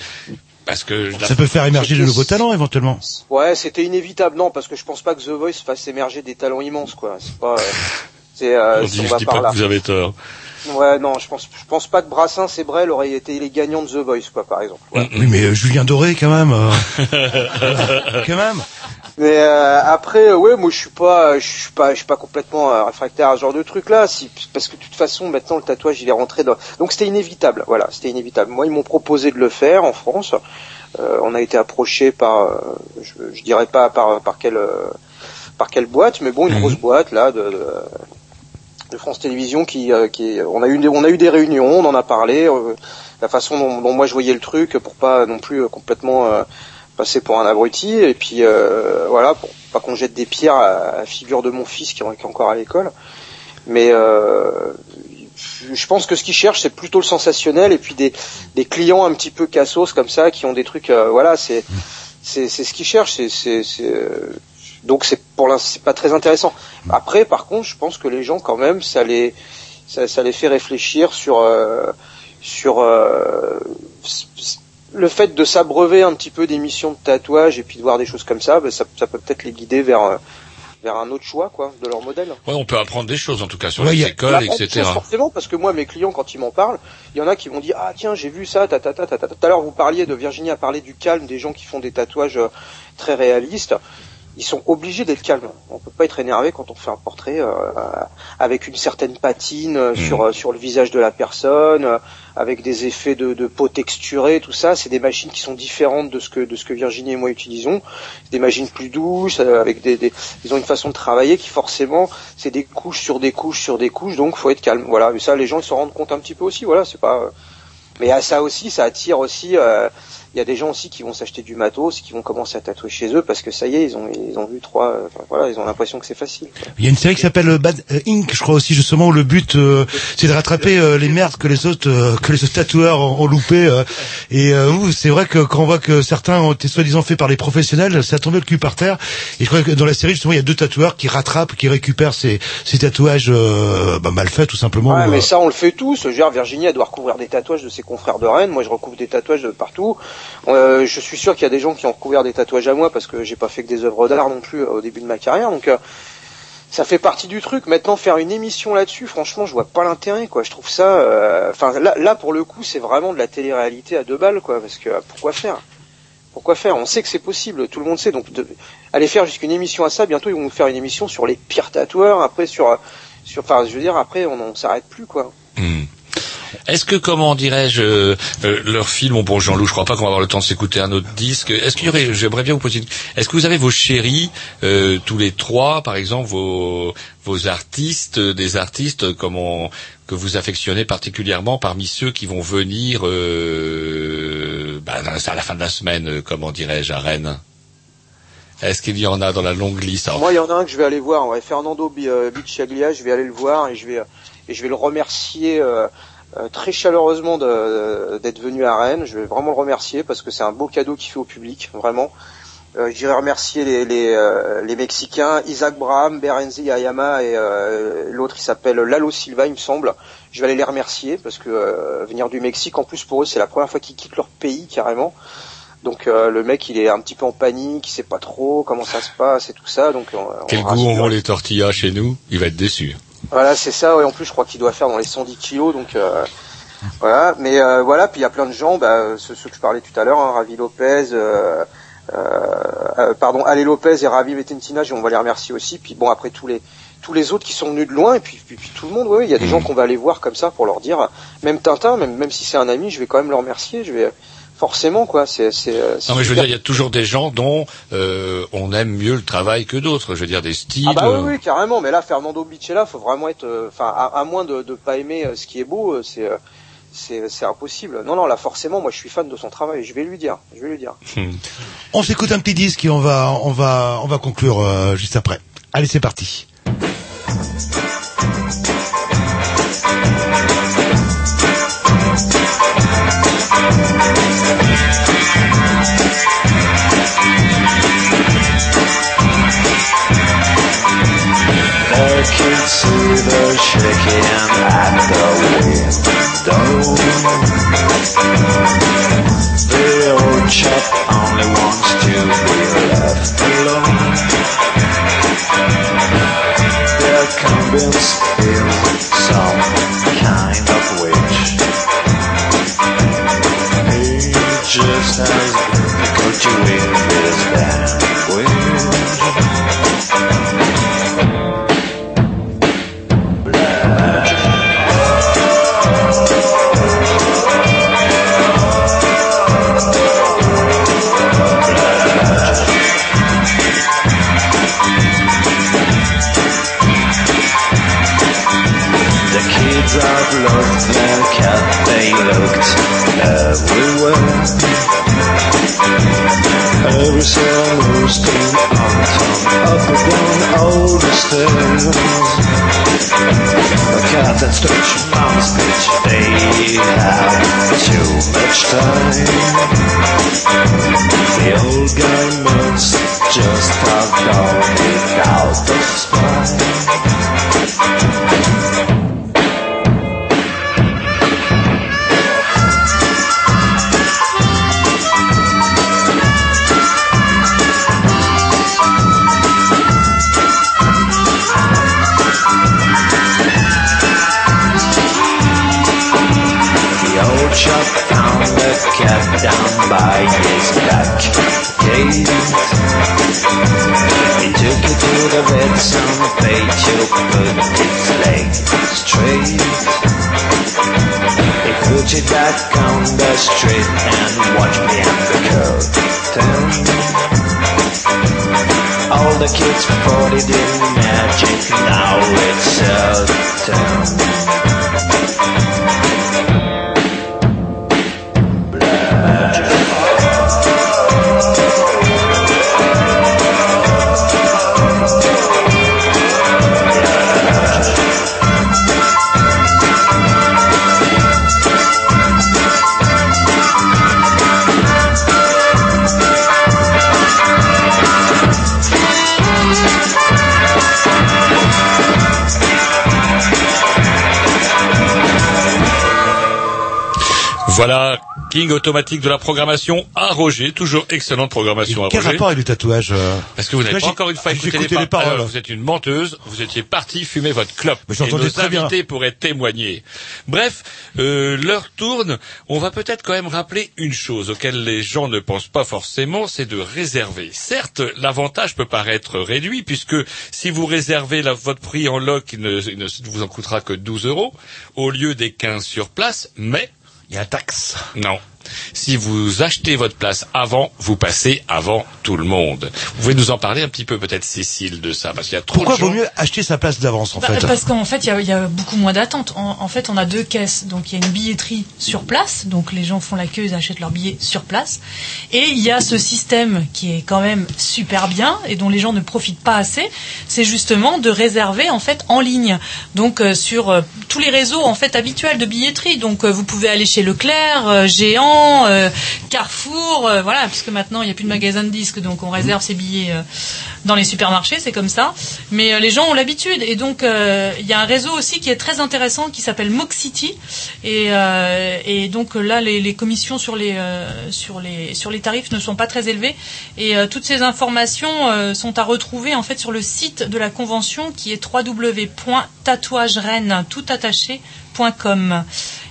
Parce que la- Ça peut faire émerger de nouveaux talents éventuellement. Ouais, c'était inévitable, non, parce que je pense pas que The Voice fasse émerger des talents immenses, quoi. C'est pas. c'est, euh, on si dit, on va dis par pas là. que vous avez tort. Ouais, non, je pense, je pense pas que Brassens et Brel auraient été les gagnants de The Voice, quoi, par exemple. Ouais. Oui, mais euh, Julien Doré quand même. euh, quand même. Mais euh, après, euh, ouais, moi je suis pas, je suis pas, je suis pas complètement euh, réfractaire à ce genre de truc là, si, parce que de toute façon maintenant le tatouage il est rentré dans, donc c'était inévitable, voilà, c'était inévitable. Moi ils m'ont proposé de le faire en France, Euh, on a été approché par, euh, je, je dirais pas par par quelle euh, par quelle boîte, mais bon une Mhm. grosse boîte là de, de, de France Télévisions qui, euh, qui, on a eu des, on a eu des réunions, on en a parlé, euh, la façon dont, dont moi je voyais le truc pour pas non plus euh, complètement euh, passer pour un abruti. Et puis euh, voilà pour pas qu'on jette des pierres à la figure de mon fils qui est encore à l'école. Mais euh, je pense que ce qu'ils cherchent c'est plutôt le sensationnel et puis des, des clients un petit peu cassos comme ça qui ont des trucs voilà c'est c'est ce qu'ils cherchent c'est donc c'est pour l'instant c'est pas très intéressant après par contre je pense que les gens quand même ça les ça, ça les fait réfléchir sur euh, sur euh, le fait de s'abreuver un petit peu d'émissions de tatouage et puis de voir des choses comme ça, ben, ça, ça peut peut-être les guider vers euh, vers un autre choix quoi de leur modèle. Ouais, on peut apprendre des choses en tout cas sur Ouais, les écoles, etc. Forcément, parce que moi, mes clients, quand ils m'en parlent, il y en a qui m'ont dit ah tiens j'ai vu ça, ta ta ta ta ta. Tout à l'heure vous parliez de Virginie a parlé du calme des gens qui font des tatouages euh, très réalistes. Ils sont obligés d'être calmes. On peut pas être énervé quand on fait un portrait euh, avec une certaine patine euh, sur euh, sur le visage de la personne, euh, avec des effets de, de peau texturée, tout ça. C'est des machines qui sont différentes de ce que de ce que Virginie et moi utilisons. C'est des machines plus douces, avec des, des ils ont une façon de travailler qui forcément c'est des couches sur des couches sur des couches, donc faut être calme. Voilà, mais ça les gens ils s'en rendent compte un petit peu aussi. Voilà, c'est pas. Mais à ça aussi, ça attire aussi. euh, Il y a des gens aussi qui vont s'acheter du matos, qui vont commencer à tatouer chez eux parce que ça y est, ils ont ils ont vu trois. euh, enfin, voilà, ils ont l'impression que c'est facile. quoi. Il y a une série qui s'appelle euh, Bad euh, Inc, je crois aussi justement où le but euh, c'est de rattraper euh, les merdes que les autres euh, que les autres tatoueurs ont, ont loupé. euh, et euh, c'est vrai que quand on voit que certains ont été soi-disant faits par les professionnels, ça a tombé le cul par terre. Et je crois que dans la série justement il y a deux tatoueurs qui rattrapent, qui récupèrent ces, ces tatouages euh, bah, mal faits tout simplement. Ouais, mais ça, on le fait tous. Je veux dire, Virginie, elle doit recouvrir des tatouages de ses confrères de Rennes. Moi, je recouvre des tatouages de partout. Euh, je suis sûr qu'il y a des gens qui ont recouvert des tatouages à moi parce que j'ai pas fait que des œuvres d'art non plus euh, au début de ma carrière. Donc, euh, ça fait partie du truc. Maintenant, faire une émission là-dessus, franchement, je vois pas l'intérêt, quoi. Je trouve ça, enfin, là, pour le coup, c'est vraiment de la télé-réalité à deux balles, quoi. Parce que pourquoi faire? Pourquoi faire? On sait que c'est possible, tout le monde sait. Donc, de, aller faire jusqu'une émission à ça, bientôt ils vont nous faire une émission sur les pires tatoueurs. Après, sur, sur, enfin, je veux dire, après, on, on s'arrête plus, quoi. Hmm. Est-ce que, comment dirais-je, euh, euh, leur film, bon Jean-Loup, je crois pas qu'on va avoir le temps de s'écouter un autre disque. Est-ce qu'il y aurait, j'aimerais bien vous poser une... Est-ce que vous avez vos chéris, euh, tous les trois, par exemple, vos, vos artistes, euh, des artistes euh, comment, que vous affectionnez particulièrement parmi ceux qui vont venir euh, bah, à la fin de la semaine, comment dirais-je, à Rennes? Est-ce qu'il y en a dans la longue liste? Moi, il y en a un que je vais aller voir. Ouais, Fernando Bi- Bicciaglia, je vais aller le voir et je vais et je vais le remercier euh, très chaleureusement d'être venu à Rennes. Je vais vraiment le remercier parce que c'est un beau cadeau qu'il fait au public, vraiment. Euh, J'irai remercier les, les, euh, les Mexicains, Isaac Braham, Berenzi Ayama et euh, l'autre il s'appelle Lalo Silva, il me semble. Je vais aller les remercier parce que euh, venir du Mexique, en plus pour eux, c'est la première fois qu'ils quittent leur pays carrément. Donc euh, le mec il est un petit peu en panique, il sait pas trop comment ça se passe et tout ça. Donc on, on quel goût rassure. auront les tortillas chez nous Il va être déçu. Voilà, c'est ça. Et en plus, je crois qu'il doit faire dans les 110 kilos. Donc euh, voilà. Mais euh, voilà. Puis il y a plein de gens, bah, ceux, ceux que je parlais tout à l'heure, hein, Ravi Lopez. Euh, euh, pardon, Ale Lopez et Ravi Vetentina, on va les remercier aussi. Puis bon, après tous les tous les autres qui sont venus de loin et puis, puis, puis tout le monde, oui, il y a des gens qu'on va aller voir comme ça pour leur dire, même Tintin, même même si c'est un ami, je vais quand même le remercier, je vais forcément quoi, c'est c'est euh, c'est Non mais je veux dire, il y a toujours des gens dont euh, on aime mieux le travail que d'autres. Je veux dire des styles. Ah bah euh, oui, oui, carrément. Mais là, Fernando Bichella, faut vraiment être, euh, enfin, à, à moins de, de pas aimer ce qui est beau, c'est, euh, c'est, c'est impossible. Non, non, là, forcément, moi, je suis fan de son travail. Je vais lui dire, je vais lui dire. On s'écoute un petit disque et on va, on va, on va conclure euh, juste après. Allez, c'est parti. Kids see the shaking at the window. Voilà tracking automatique de la programmation à Roger. Toujours excellente programmation à Quel Roger. rapport avec le tatouage euh Parce que vous n'avez pas encore une fois écouté écouté les, les paroles. Alors, Vous êtes une menteuse. Vous étiez parti fumer votre clope. Mais Et nos très bien. invités pourraient témoigner. Bref, euh, l'heure tourne. On va peut-être quand même rappeler une chose auquel les gens ne pensent pas forcément, c'est de réserver. Certes, l'avantage peut paraître réduit puisque si vous réservez la- votre prix en loc, il ne, il ne vous en coûtera que 12 euros au lieu des 15 sur place, mais Il y a un taxe? non. Si vous achetez votre place avant, vous passez avant tout le monde. Vous pouvez nous en parler un petit peu peut-être Cécile de ça parce qu'il y a trop Pourquoi de gens. vaut mieux acheter sa place d'avance en Bah, fait Parce qu'en fait, il y a, il y a beaucoup moins d'attente. En, en fait, on a deux caisses. Donc, il y a une billetterie sur place. Donc, les gens font la queue, ils achètent leurs billets sur place. Et il y a ce système qui est quand même super bien et dont les gens ne profitent pas assez. C'est justement de réserver en fait en ligne. Donc, euh, sur euh, tous les réseaux en fait habituels de billetterie. Donc, euh, vous pouvez aller chez Leclerc, euh, Euh, Carrefour, euh, voilà, puisque maintenant il n'y a plus de magasin de disques, donc on réserve ses billets euh, dans les supermarchés, c'est comme ça. Mais les gens ont l'habitude, et donc il y a un réseau aussi qui est très intéressant qui s'appelle Moxity, et, et donc là les, les commissions sur les sur les sur les tarifs ne sont pas très élevées, et toutes ces informations sont à retrouver en fait sur le site de la convention qui est www.tatouagerennes tout attaché.com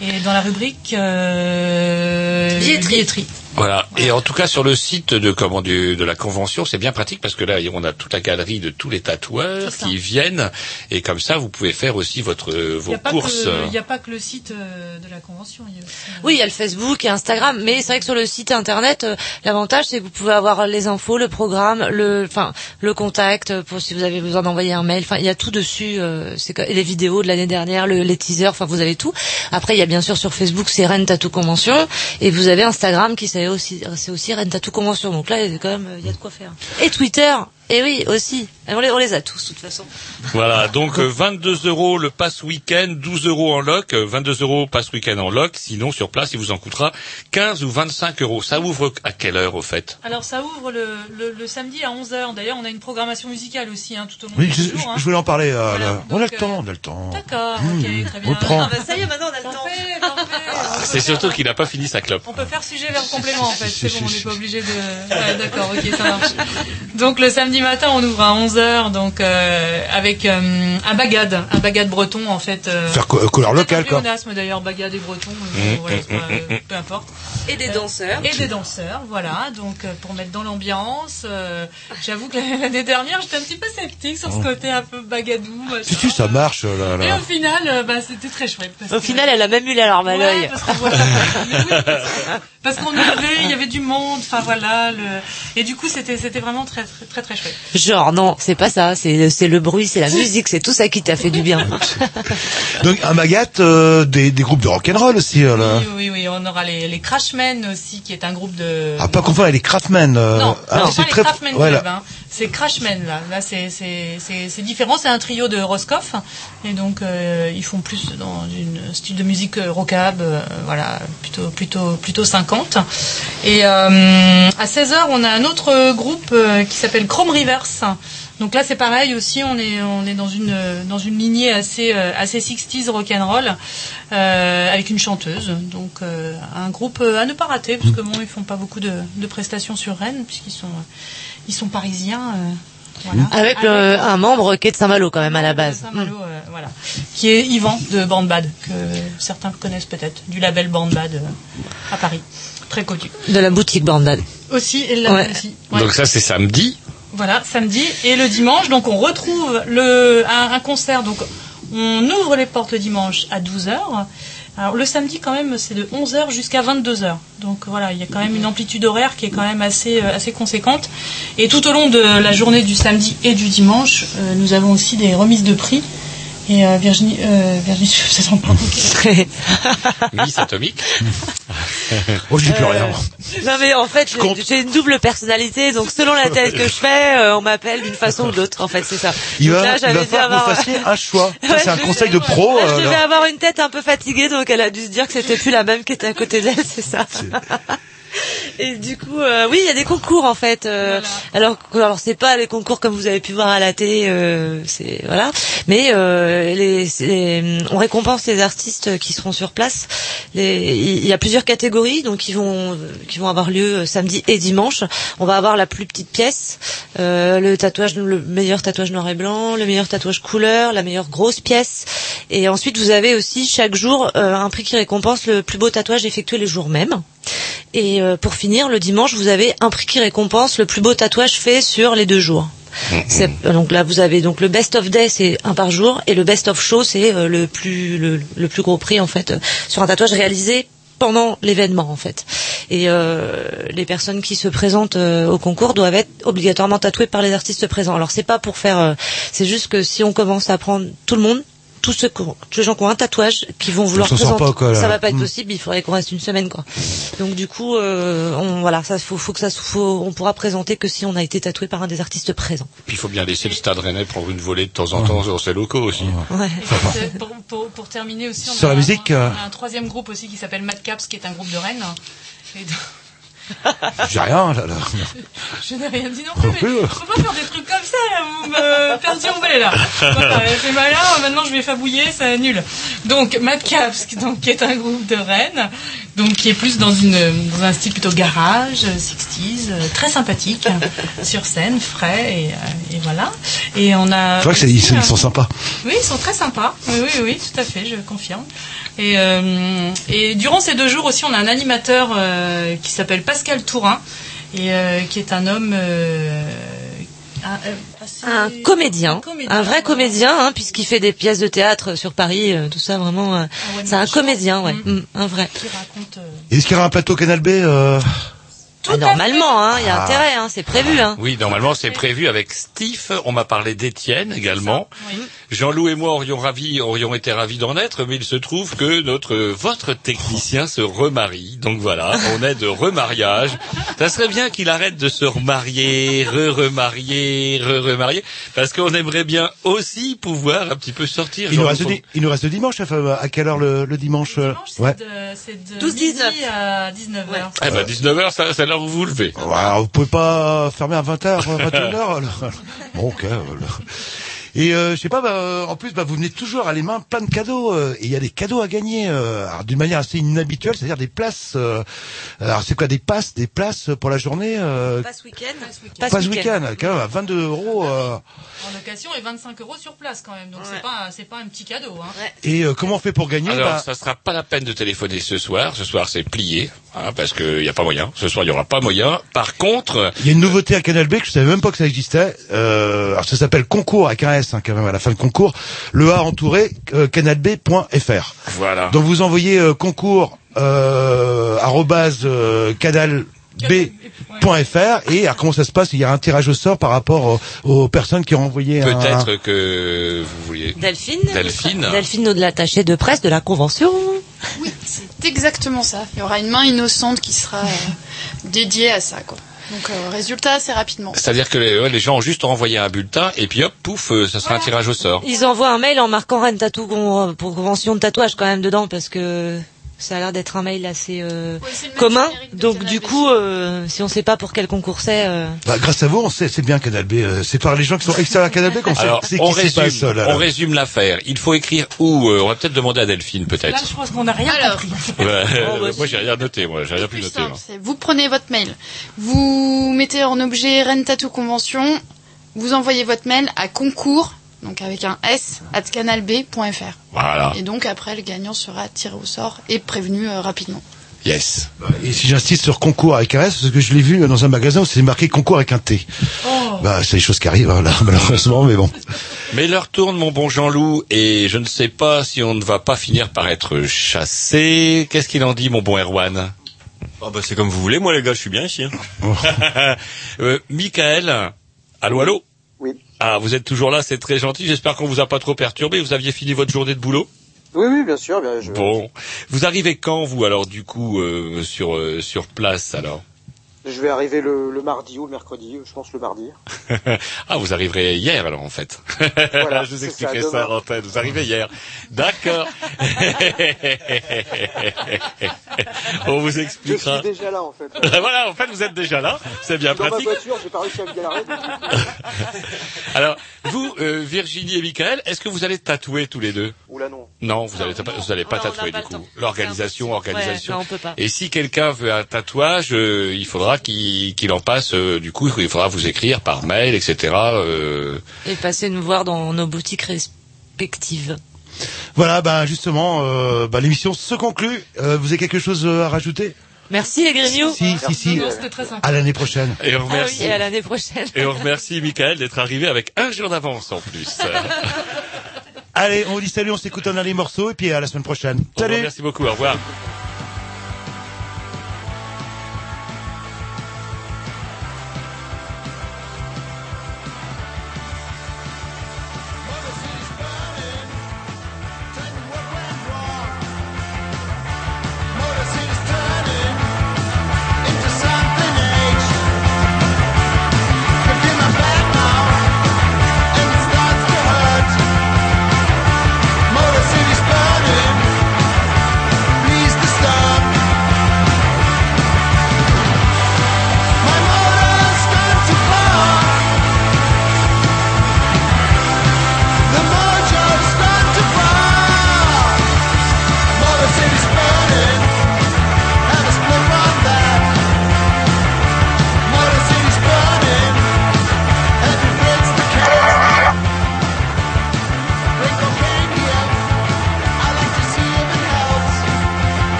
et dans la rubrique euh, Billetterie. billetterie. Voilà. Et en tout cas sur le site de comment du, de la convention, c'est bien pratique parce que là on a toute la galerie de tous les tatoueurs qui viennent et comme ça vous pouvez faire aussi votre Il vos n'y courses. il y a pas que le site euh, de la convention. il y a aussi, euh, Oui, il y a le Facebook et Instagram, mais c'est vrai que sur le site internet, euh, l'avantage c'est que vous pouvez avoir les infos, le programme, le, enfin, le contact pour si vous avez besoin d'envoyer un mail. Enfin, il y a tout dessus. c'est les vidéos de l'année dernière, le- les teasers. Enfin, vous avez tout. Après, il y a bien sûr sur Facebook, c'est Rennes Tattoo Convention, et vous avez Instagram qui c'est c'est aussi Rennes Tattoo Convention. Donc là, il y a quand même, il y a de quoi faire. Et Twitter. Et oui, aussi. On les, on les a tous, de toute façon. Voilà, donc euh, 22 euros le pass week-end, 12 euros en loc, euh, 22 euros pass week-end en loc. Sinon sur place, il vous en coûtera 15 ou 25 euros. Ça ouvre à quelle heure au fait? Alors ça ouvre le, le, le samedi à 11h. D'ailleurs, on a une programmation musicale aussi hein, tout au long Oui, du je, jour. hein. je voulais en parler. euh, Voilà, on a le temps, euh, on a le temps. D'accord, Mmh, ok, très bien. on le prend. Ah bah ça y est, maintenant on a le temps. Parfait, parfait. On peut C'est faire- surtout qu'il n'a pas fini sa clope. On peut faire sujet vers complément en fait. C'est bon, on n'est pas obligé de. Ouais, D'accord, ok, ça marche. Donc le samedi matin, on ouvre à 11h, donc euh, avec euh, un bagade, un bagade breton en fait. euh, Faire co- euh, couleur locale un quoi. pléonasme d'ailleurs, bagade et breton, bon, voilà, c'est pas- euh, peu importe. Et des danseurs. Et des danseurs, voilà, donc euh, pour mettre dans l'ambiance. euh, J'avoue que l'année dernière, j'étais un petit peu sceptique sur ce côté un peu bagadou. machin. Si tu, ça marche là. Et au final, euh, bah, c'était très chouette. parce Au que- final, elle a même eu la larme à Ouais, l'œil. parce qu'on oui, ouvrait, il y avait du monde, enfin voilà, le... et du coup c'était c'était vraiment très très très très chouette. Genre non, c'est pas ça, c'est c'est le bruit, c'est la musique, c'est tout ça qui t'a fait du bien. Donc un magate, euh, des, des groupes de rock'n'roll aussi. euh, là. Oui, oui, oui, on aura les, les Crashmen aussi, qui est un groupe de. Ah, pas confondre avec les Craftmen. euh, non, ah, non, c'est pas les Craftmen ouais, Club, là. hein. c'est Crashmen là. Là, c'est c'est c'est c'est différent. C'est un trio de Roscoff, et donc euh, ils font plus dans une style de musique rockab, euh, voilà, plutôt plutôt plutôt 50. Et euh, à 16 h on a un autre groupe euh, qui s'appelle Chrome Rivers. Donc là c'est pareil aussi, on est on est dans une dans une lignée assez euh, assez 60s rock'n'roll euh, avec une chanteuse. Donc euh, un groupe à ne pas rater parce que bon ils font pas beaucoup de, de prestations sur Rennes puisqu'ils sont ils sont parisiens. euh, voilà. Avec le, un membre qui est de Saint-Malo quand même à la base. Saint-Malo, euh, voilà. Qui est Yvan de Bandbad, que certains connaissent peut-être, du label Bandbad euh, à Paris. Très connu. De la boutique Bandad. Aussi, et là Ouais. aussi. Ouais. Donc ça c'est samedi. Voilà, samedi et le dimanche. Donc on retrouve le, un, un concert. Donc on ouvre les portes le dimanche à 12h. Alors le samedi quand même c'est de 11h jusqu'à 22h. Donc voilà, il y a quand même une amplitude horaire qui est quand même assez euh, assez conséquente. Et tout au long de la journée du samedi et du dimanche, euh, nous avons aussi des remises de prix. Et euh, Virginie, euh, Virginie, je sais pas. Miss Atomique. Oh, je dis plus Euh, rien. Non mais en fait, j'ai- une double personnalité, donc selon la tête que je fais, euh, on m'appelle d'une façon ou de l'autre. En fait, c'est ça. Il Donc va, là, il va falloir que vous avoir- un choix. Ouais, c'est un conseil de pro. Ouais, euh, je devais là. avoir une tête un peu fatiguée, donc elle a dû se dire que c'était plus la même qui était à côté d'elle, c'est ça. Et du coup, euh, oui, il y a des concours en fait. euh, Alors, alors c'est pas les concours comme vous avez pu voir à la télé, euh, c'est voilà. Mais euh, les, c'est- on récompense les artistes qui seront sur place. Les- Il y a plusieurs catégories, donc qui vont qui vont avoir lieu euh, samedi et dimanche. On va avoir la plus petite pièce, euh, le tatouage, le meilleur tatouage noir et blanc, le meilleur tatouage couleur, la meilleure grosse pièce. Et ensuite, vous avez aussi chaque jour euh, un prix qui récompense le plus beau tatouage effectué le jour même. Et euh, pour finir, le dimanche, vous avez un prix qui récompense le plus beau tatouage fait sur les deux jours. C'est- Donc là, vous avez donc le best of day, c'est un par jour, et le best of show, c'est euh, le plus le, le plus gros prix en fait euh, sur un tatouage réalisé pendant l'événement en fait. Et euh, les personnes qui se présentent euh, au concours doivent être obligatoirement tatouées par les artistes présents. Alors c'est pas pour faire, euh, c'est juste que si on commence à prendre tout le monde, tous ceux qui ont- tous les gens qui ont un tatouage, qui vont vouloir présenter, pas, quoi, ça va pas être Mm. possible. Il faudrait qu'on reste une semaine quoi. Donc du coup, euh, on, voilà, ça faut, faut que ça, faut, on pourra présenter que si on a été tatoué par un des artistes présents. Puis il faut bien laisser le stade rennais prendre une volée de temps en temps sur ses locaux aussi. Ouais. Et pour, pour, pour terminer aussi, on Sur a la un- musique, euh, un, un troisième groupe aussi qui s'appelle Mad Caps, qui est un groupe de Rennes. Et donc- J'ai rien, là, là. je n'ai rien dit non plus, mais faut pas faire des trucs comme ça, là, vous me perturbez, là. Elle fait malin, maintenant je vais fabouiller, c'est nul. Donc, Mad Caps, qui- donc, qui est un groupe de Rennes, donc qui est plus dans, une, dans un style plutôt garage, euh, 60s, euh, très sympathique, sur scène, frais, et, euh, et voilà. Et on a... Je vois que c'est- ils, aussi ils sont sympas. oui, ils sont très sympas. Oui, oui, oui, tout à fait, je confirme. Et, euh, et durant ces deux jours aussi, on a un animateur euh, qui s'appelle Pascal Tourin, et euh, qui est un homme. Un, comédien, un vrai comédien, hein, puisqu'il fait des pièces de théâtre sur Paris, euh, tout ça vraiment. euh, c'est un comédien, ouais, Mm. Mm, un vrai. Qui raconte. euh, Est-ce qu'il y aura un plateau Canal B euh... Ah, normalement, hein, il y a Ah. intérêt, hein, c'est prévu. Hein. Oui, normalement c'est prévu avec Steve. On m'a parlé d'Étienne également. oui. Jean-Loup et moi aurions ravi, aurions été ravis d'en être, mais il se trouve que notre, votre technicien se remarie. Donc voilà, on est de remariage. Ça serait bien qu'il arrête de se remarier, re-remarier, re-remarier, parce qu'on aimerait bien aussi pouvoir un petit peu sortir. il, nous reste, di- il nous reste dimanche, chef, euh, à quelle heure le, le dimanche euh, dimanche, c'est Ouais. de, c'est de 12, midi 19. à 19h. Eh ben 19h, ça- c'est vous vous levez. Ouais, alors, vous pouvez pas fermer à 20h, 21h Bon, ok. Et euh, je sais pas, bah, euh, en plus, bah, vous venez toujours à les mains plein de cadeaux. euh, et il y a des cadeaux à gagner euh, alors, d'une manière assez inhabituelle, c'est-à-dire des places. euh, alors c'est quoi des passes, des places pour la journée euh, Passe week-end. week-end. Passe week-end, quand même à 22 euros. euh, En location et 25 euros sur place quand même. Donc Ouais. c'est pas, c'est pas un petit cadeau. Hein. et euh, comment on fait pour gagner Alors, bah, ça sera pas la peine de téléphoner ce soir. Ce soir, c'est plié, hein, parce qu'il n'y a pas moyen. Ce soir, il y aura pas moyen. Par contre, Il y a une nouveauté à Canal B que je savais même pas que ça existait. Euh, alors ça s'appelle concours avec un Hein, quand même à la fin de concours. Le A entouré euh, canalb.fr. voilà. Donc vous envoyez euh, concours euh, arrobase, euh, canalb.fr et alors, comment ça se passe? Il y a un tirage au sort par rapport aux, aux personnes qui ont envoyé un. Peut-être que vous vouliez. Delphine. Delphine. Delphine, de l'attaché de presse de la convention. Oui, c'est exactement ça. Il y aura une main innocente qui sera euh, dédiée à ça, quoi. Donc, euh, résultat assez rapidement. C'est-à-dire que les, ouais, les gens ont juste envoyé un bulletin et puis hop, pouf, euh, ça sera un tirage au sort. Ils envoient un mail en marquant Rennes Tattoo con- pour convention de tatouage quand même dedans parce que ça a l'air d'être un mail assez euh, commun. Donc du coup, euh, si on sait pas pour quel concours c'est, euh, Bah, grâce à vous, on sait, c'est bien Canal B. euh, c'est par les gens qui sont extérieurs à Canal B qu'on sait Alors, c'est on résume, là, là. on résume l'affaire. Il faut écrire où euh, On va peut-être demander à Delphine, Là, peut-être. je pense qu'on n'a rien Alors. compris. Ouais, Oh, bah, moi, j'ai rien noté. Moi, j'ai rien pu plus noter. simple, moi. c'est vous prenez votre mail, vous mettez en objet Rennes Tattoo Convention, vous envoyez votre mail à concours, donc avec un S, at canalb.fr. Voilà. Et donc après, le gagnant sera tiré au sort et prévenu euh, rapidement. Yes. Et si j'insiste sur concours avec un S, parce que je l'ai vu dans un magasin où c'est marqué concours avec un T. Oh. Bah, c'est des choses qui arrivent, hein, là, malheureusement, mais bon. Mais l'heure tourne, mon bon Jean-Loup, et je ne sais pas si on ne va pas finir par être chassé. Qu'est-ce qu'il en dit, mon bon Erwan? Ah bah c'est comme vous voulez, moi les gars, je suis bien ici. hein. euh, Michael, allô, allô? Oui. Ah, vous êtes toujours là, c'est très gentil. J'espère qu'on vous a pas trop perturbé. Vous aviez fini votre journée de boulot? Oui, oui, bien sûr. Bien, je, Bon. Vous arrivez quand, vous, alors, du coup, euh, sur, euh, sur place, alors? Je vais arriver le, le mardi ou le mercredi, je pense le mardi. ah, vous arriverez hier alors en fait. Voilà, je vous expliquerai ça, demain. l'antenne. Vous arrivez hier. D'accord. On vous Je expliquera. suis déjà là en fait. voilà, en fait, vous êtes déjà là. C'est bien Dans ma pratique. voiture, j'ai pas réussi à me donc, Alors, vous, euh, Virginie et Michael, est-ce que vous allez tatouer tous les deux? Oula non. Non, vous allez pas, vous allez pas Non, tatouer pas du coup. L'organisation, impossible. organisation. Ouais, non, on peut pas. Et si quelqu'un veut un tatouage, euh, il faudra qu'il qu'il en passe. euh, du coup, il faudra vous écrire par mail, etc. euh, Et passer nous voir dans nos boutiques respectives. Voilà, bah justement, euh, bah, l'émission se conclut. Euh, vous avez quelque chose à rajouter? Merci les Grignoux. Si, si, si. Non, c'était très sympa. à l'année prochaine. et on Ah remercie. oui, et à l'année prochaine. Et on remercie Michael d'être arrivé avec un jour d'avance en plus. Allez, on vous dit salut, on s'écoute un dernier morceau et puis à la semaine prochaine. Salut Merci beaucoup. Au revoir.